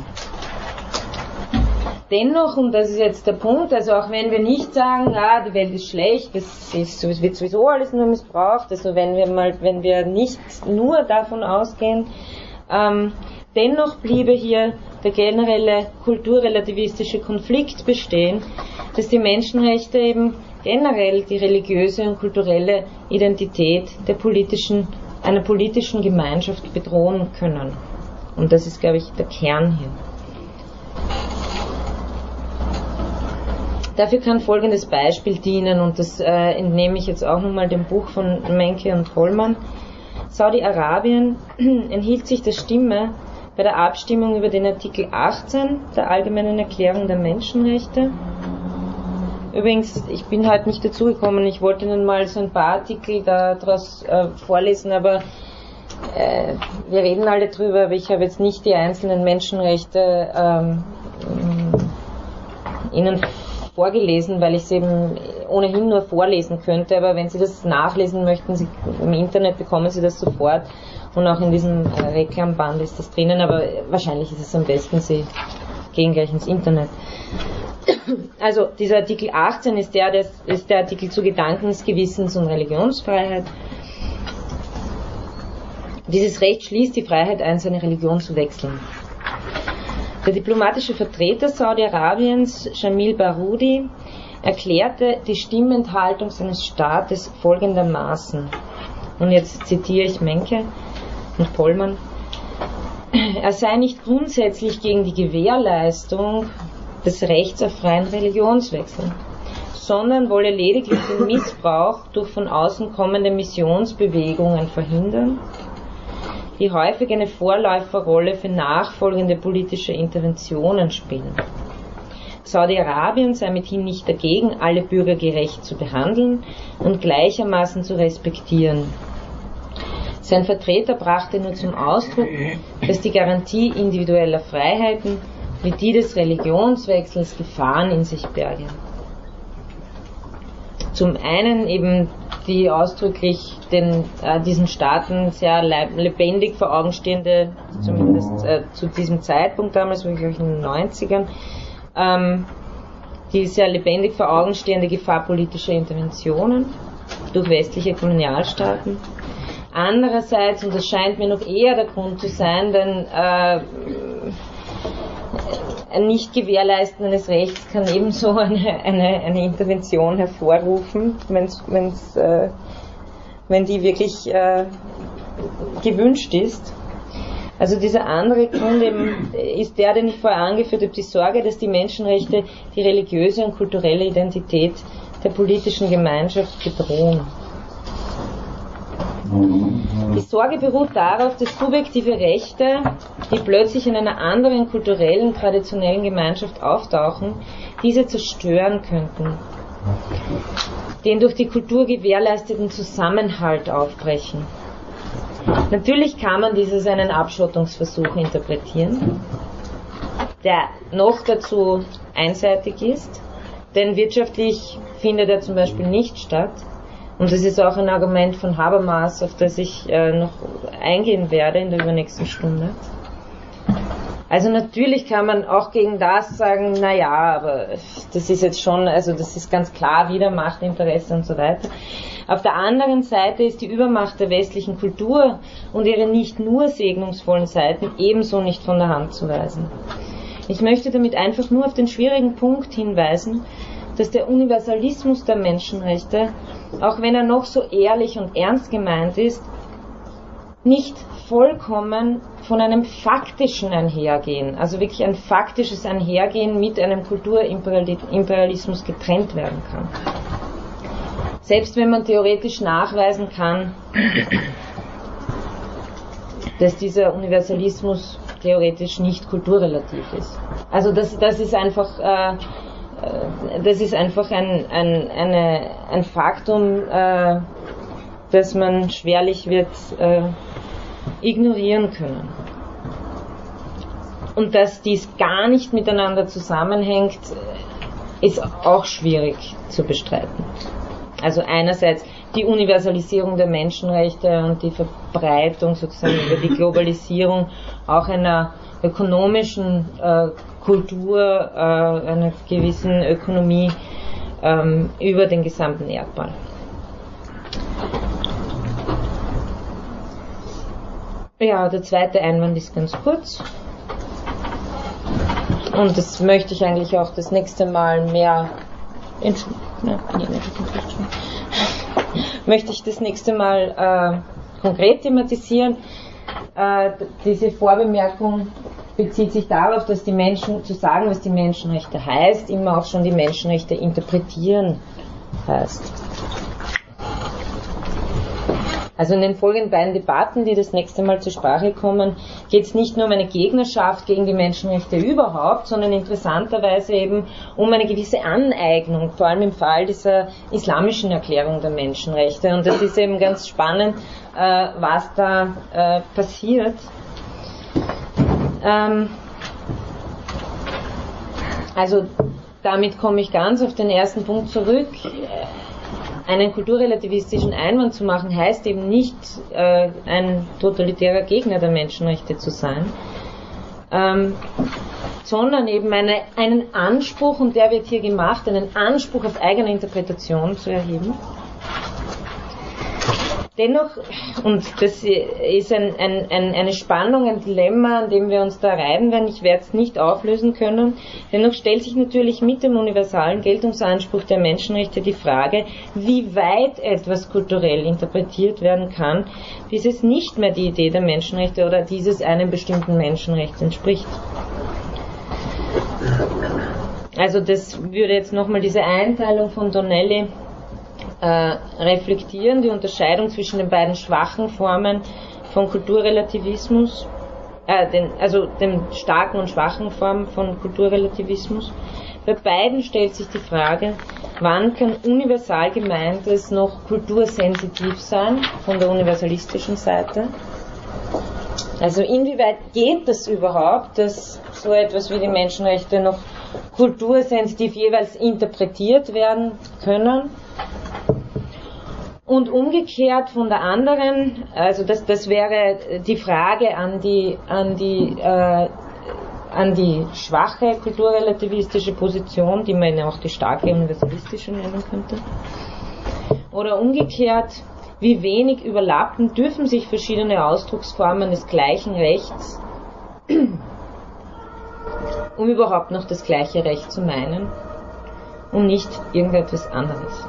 Dennoch, und das ist jetzt der Punkt, also auch wenn wir nicht sagen, ah, die Welt ist schlecht, es, wird sowieso alles nur missbraucht, also wenn wir mal, wenn wir nicht nur davon ausgehen, ähm, dennoch bliebe hier der generelle kulturrelativistische Konflikt bestehen, dass die Menschenrechte eben generell die religiöse und kulturelle Identität der politischen, einer politischen Gemeinschaft bedrohen können. Und das ist, glaube ich, der Kern hier. Dafür kann folgendes Beispiel dienen, und das äh, entnehme ich jetzt auch nochmal dem Buch von Menke und Hollmann. Saudi-Arabien enthielt sich der Stimme bei der Abstimmung über den Artikel 18 der Allgemeinen Erklärung der Menschenrechte. Übrigens, ich bin halt nicht dazugekommen, ich wollte Ihnen mal so ein paar Artikel daraus äh, vorlesen, aber äh, wir reden alle drüber, aber ich habe jetzt nicht die einzelnen Menschenrechte ähm, Ihnen vorgelesen, weil ich es eben ohnehin nur vorlesen könnte. Aber wenn Sie das nachlesen möchten, Sie, im Internet bekommen Sie das sofort. Und auch in diesem äh, Reklamband ist das drinnen. Aber wahrscheinlich ist es am besten, Sie gehen gleich ins Internet. Also dieser Artikel 18 ist der, das ist der Artikel zu Gedankens, Gewissens und Religionsfreiheit. Dieses Recht schließt die Freiheit ein, seine Religion zu wechseln. Der diplomatische Vertreter Saudi-Arabiens, Shamil Baroudi, erklärte die Stimmenthaltung seines Staates folgendermaßen. Und jetzt zitiere ich Menke und Pollmann. Er sei nicht grundsätzlich gegen die Gewährleistung des Rechts auf freien Religionswechsel, sondern wolle lediglich den Missbrauch durch von außen kommende Missionsbewegungen verhindern die häufig eine Vorläuferrolle für nachfolgende politische Interventionen spielen. Saudi-Arabien sei mithin nicht dagegen, alle Bürger gerecht zu behandeln und gleichermaßen zu respektieren. Sein Vertreter brachte nur zum Ausdruck, dass die Garantie individueller Freiheiten wie die des Religionswechsels Gefahren in sich berge. Zum einen eben die ausdrücklich den, äh, diesen Staaten sehr lebendig vor Augen stehende, zumindest äh, zu diesem Zeitpunkt damals, wirklich in den 90ern, ähm, die sehr lebendig vor Augen stehende Gefahr politischer Interventionen durch westliche Kolonialstaaten. Andererseits, und das scheint mir noch eher der Grund zu sein, denn äh, ein Nicht-Gewährleisten eines Rechts kann ebenso eine, eine, eine Intervention hervorrufen, wenn's, wenn's, äh, wenn die wirklich äh, gewünscht ist. Also dieser andere Grund eben ist der, den ich vorher angeführt habe, die Sorge, dass die Menschenrechte die religiöse und kulturelle Identität der politischen Gemeinschaft bedrohen. Die Sorge beruht darauf, dass subjektive Rechte, die plötzlich in einer anderen kulturellen, traditionellen Gemeinschaft auftauchen, diese zerstören könnten. Den durch die Kultur gewährleisteten Zusammenhalt aufbrechen. Natürlich kann man dieses einen Abschottungsversuch interpretieren, der noch dazu einseitig ist, denn wirtschaftlich findet er zum Beispiel nicht statt. Und das ist auch ein Argument von Habermas, auf das ich äh, noch eingehen werde in der übernächsten Stunde. Also natürlich kann man auch gegen das sagen, na ja, aber das ist jetzt schon, also das ist ganz klar wieder Machtinteresse und so weiter. Auf der anderen Seite ist die Übermacht der westlichen Kultur und ihre nicht nur segnungsvollen Seiten ebenso nicht von der Hand zu weisen. Ich möchte damit einfach nur auf den schwierigen Punkt hinweisen, dass der Universalismus der Menschenrechte, auch wenn er noch so ehrlich und ernst gemeint ist, nicht vollkommen von einem faktischen Einhergehen, also wirklich ein faktisches Einhergehen mit einem Kulturimperialismus getrennt werden kann. Selbst wenn man theoretisch nachweisen kann, dass dieser Universalismus theoretisch nicht kulturrelativ ist. Also das, das ist einfach, äh, das ist einfach ein, ein, eine, ein Faktum, äh, das man schwerlich wird äh, ignorieren können. Und dass dies gar nicht miteinander zusammenhängt, ist auch schwierig zu bestreiten. Also einerseits die Universalisierung der Menschenrechte und die Verbreitung sozusagen über die Globalisierung auch einer ökonomischen äh, Kultur, äh, einer gewissen Ökonomie ähm, über den gesamten Erdball. Ja, der zweite Einwand ist ganz kurz. Und das möchte ich eigentlich auch das nächste Mal mehr. Ja, möchte ich das nächste Mal äh, konkret thematisieren. Äh, diese Vorbemerkung bezieht sich darauf, dass die Menschen, zu sagen, was die Menschenrechte heißt, immer auch schon die Menschenrechte interpretieren heißt. Also in den folgenden beiden Debatten, die das nächste Mal zur Sprache kommen, geht es nicht nur um eine Gegnerschaft gegen die Menschenrechte überhaupt, sondern interessanterweise eben um eine gewisse Aneignung, vor allem im Fall dieser islamischen Erklärung der Menschenrechte. Und das ist eben ganz spannend, äh, was da äh, passiert. Ähm, also damit komme ich ganz auf den ersten Punkt zurück. Einen kulturrelativistischen Einwand zu machen, heißt eben nicht, äh, ein totalitärer Gegner der Menschenrechte zu sein, ähm, sondern eben eine, einen Anspruch, und der wird hier gemacht, einen Anspruch auf eigene Interpretation zu erheben Dennoch, und das ist ein, ein, ein, eine Spannung, ein Dilemma, an dem wir uns da reiben werden, ich werde es nicht auflösen können, dennoch stellt sich natürlich mit dem universalen Geltungsanspruch der Menschenrechte die Frage, wie weit etwas kulturell interpretiert werden kann, bis es nicht mehr die Idee der Menschenrechte oder dieses einem bestimmten Menschenrechts entspricht. Also das würde jetzt nochmal diese Einteilung von Donnelly reflektieren, die Unterscheidung zwischen den beiden schwachen Formen von Kulturrelativismus, äh, den, also den starken und schwachen Formen von Kulturrelativismus. Bei beiden stellt sich die Frage, wann kann universal gemeintes noch kultursensitiv sein von der universalistischen Seite? Also inwieweit geht das überhaupt, dass so etwas wie die Menschenrechte noch kultursensitiv jeweils interpretiert werden können? Und umgekehrt von der anderen, also das, das wäre die Frage an die, an die, äh, an die schwache kulturrelativistische Position, die man auch die starke universalistische nennen könnte. Oder umgekehrt, wie wenig überlappen dürfen sich verschiedene Ausdrucksformen des gleichen Rechts, um überhaupt noch das gleiche Recht zu meinen und nicht irgendetwas anderes.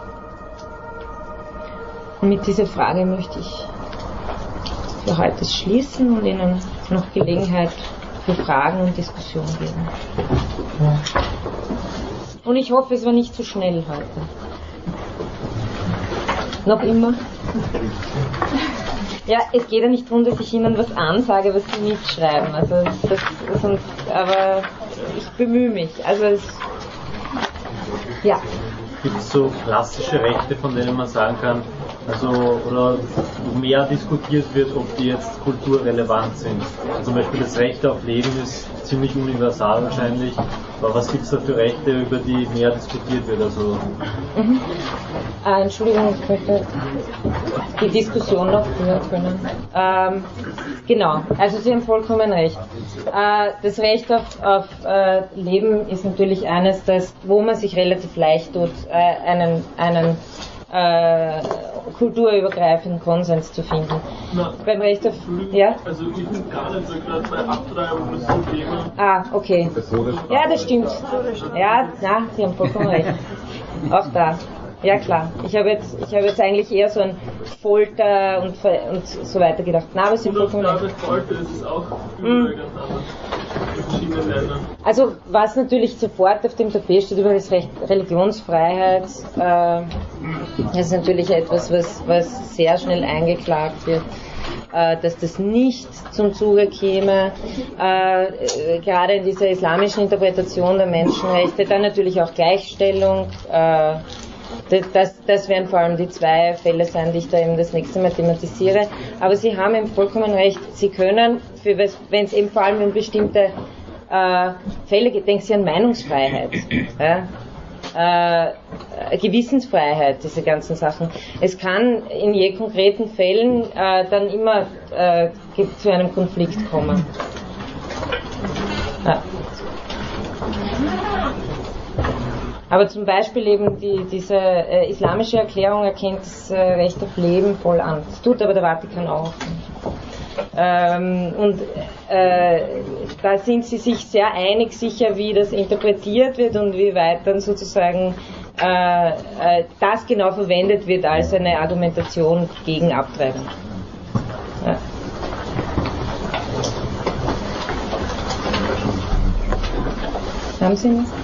Und mit dieser Frage möchte ich für heute schließen und Ihnen noch Gelegenheit für Fragen und Diskussionen geben. Und ich hoffe, es war nicht zu schnell heute. Noch immer? Ja, es geht ja nicht darum, dass ich Ihnen was ansage, was Sie mitschreiben. Also das, sonst, aber ich bemühe mich. Also es, ja. Gibt es so klassische Rechte, von denen man sagen kann, also oder mehr diskutiert wird, ob die jetzt kulturrelevant sind. Zum Beispiel das Recht auf Leben ist ziemlich universal wahrscheinlich, aber was gibt es da für Rechte, über die mehr diskutiert wird? Also mhm. ah, Entschuldigung, ich möchte die Diskussion noch führen können. Ähm, genau, also Sie haben vollkommen recht. Äh, das Recht auf, auf äh, Leben ist natürlich eines, das, wo man sich relativ leicht tut, äh, einen, einen äh, kulturübergreifenden Konsens zu finden. Na, Beim Recht auf. Ja? Also ich bin gar nicht so gerade bei Abtreibung das so Thema. Ah, okay. Ja, das stimmt. Ja, na, Sie haben vollkommen recht. Auch da. Ja klar. Ich habe jetzt, ich habe jetzt eigentlich eher so ein Folter und, und so weiter gedacht. Na, aber Sie. Folter ist es auch Ländern. Also was natürlich sofort auf dem Tapet steht über das Recht Religionsfreiheit, äh, das ist natürlich etwas, was, was sehr schnell eingeklagt wird, äh, dass das nicht zum Zuge käme, äh, äh, gerade in dieser islamischen Interpretation der Menschenrechte, dann natürlich auch Gleichstellung. Äh, das, das, werden vor allem die zwei Fälle sein, die ich da eben das nächste Mal thematisiere. Aber Sie haben eben vollkommen recht. Sie können, wenn es eben vor allem um bestimmte äh, Fälle geht, denken Sie an Meinungsfreiheit. Ja? Äh, Gewissensfreiheit, diese ganzen Sachen. Es kann in je konkreten Fällen äh, dann immer äh, zu einem Konflikt kommen. Ja. Aber zum Beispiel eben die, diese äh, islamische Erklärung erkennt das äh, Recht auf Leben voll an. Das tut aber der Vatikan auch. Ähm, und äh, da sind sie sich sehr einig sicher, wie das interpretiert wird und wie weit dann sozusagen äh, äh, das genau verwendet wird als eine Argumentation gegen Abtreibung. Ja. Haben Sie noch?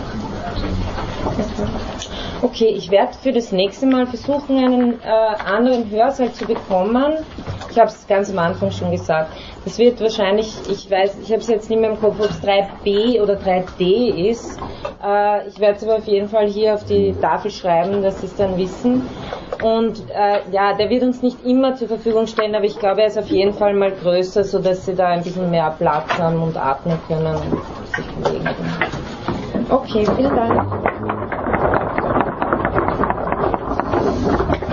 Okay, ich werde für das nächste Mal versuchen, einen äh, anderen Hörsaal zu bekommen. Ich habe es ganz am Anfang schon gesagt. Das wird wahrscheinlich, ich weiß, ich habe es jetzt nicht mehr im Kopf, ob es 3b oder 3d ist. Äh, ich werde es aber auf jeden Fall hier auf die Tafel schreiben, dass Sie es dann wissen. Und äh, ja, der wird uns nicht immer zur Verfügung stellen, aber ich glaube, er ist auf jeden Fall mal größer, sodass Sie da ein bisschen mehr Platz haben und atmen können und sich bewegen können. Okay, vielen Dank. Entschuldigung, ich habe noch eine Frage. Ich möchte mich auf die Prüfung machen. Ich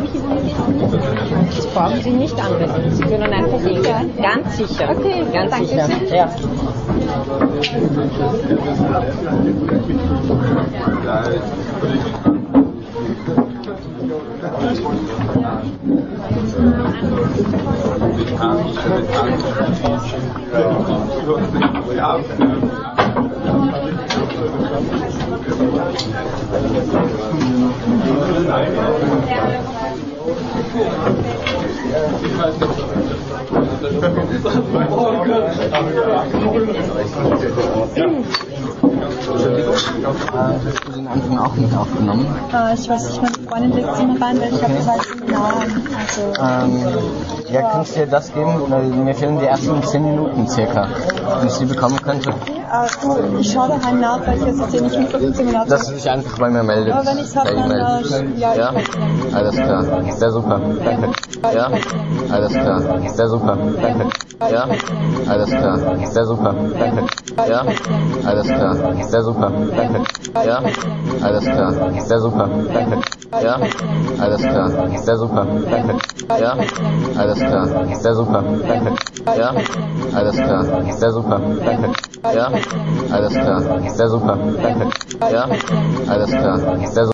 nicht überlegt. Das brauchen Sie nicht anwenden. Sie können. Ganz sicher. Okay, Ganz danke sicher. schön. Ja. Hast du den Anfang auch mit aufgenommen? Äh, ich weiß nicht, meine Freundin legt sie mir rein, weil ich habe zwei Seminare. Also, Ähm, Ja, kannst du dir das geben? Mir fehlen die ersten 10 Minuten circa. Wenn ich sie bekommen könnte, du, ich schaue daheim nach, weil ich jetzt das nicht mit 15 Minuten dass du dich einfach bei mir meldet. Aber wenn ich's hab, per dann, äh, ja, ich ja? Alles klar. Sehr super. Danke. Ja? Alles klar. Sehr super. Danke. Ja? Alles klar. Sehr super. Danke. Ja? Alles klar. Sehr super. Danke. Ja? Alles klar. Sehr super. Danke. Ja? Alles klar. Sehr super. Ja? Alles klar. Sehr super. Ja? Alles klar. Sehr super. Ja? Alles klar. Sehr super. Ja? Alles klar. Sehr super.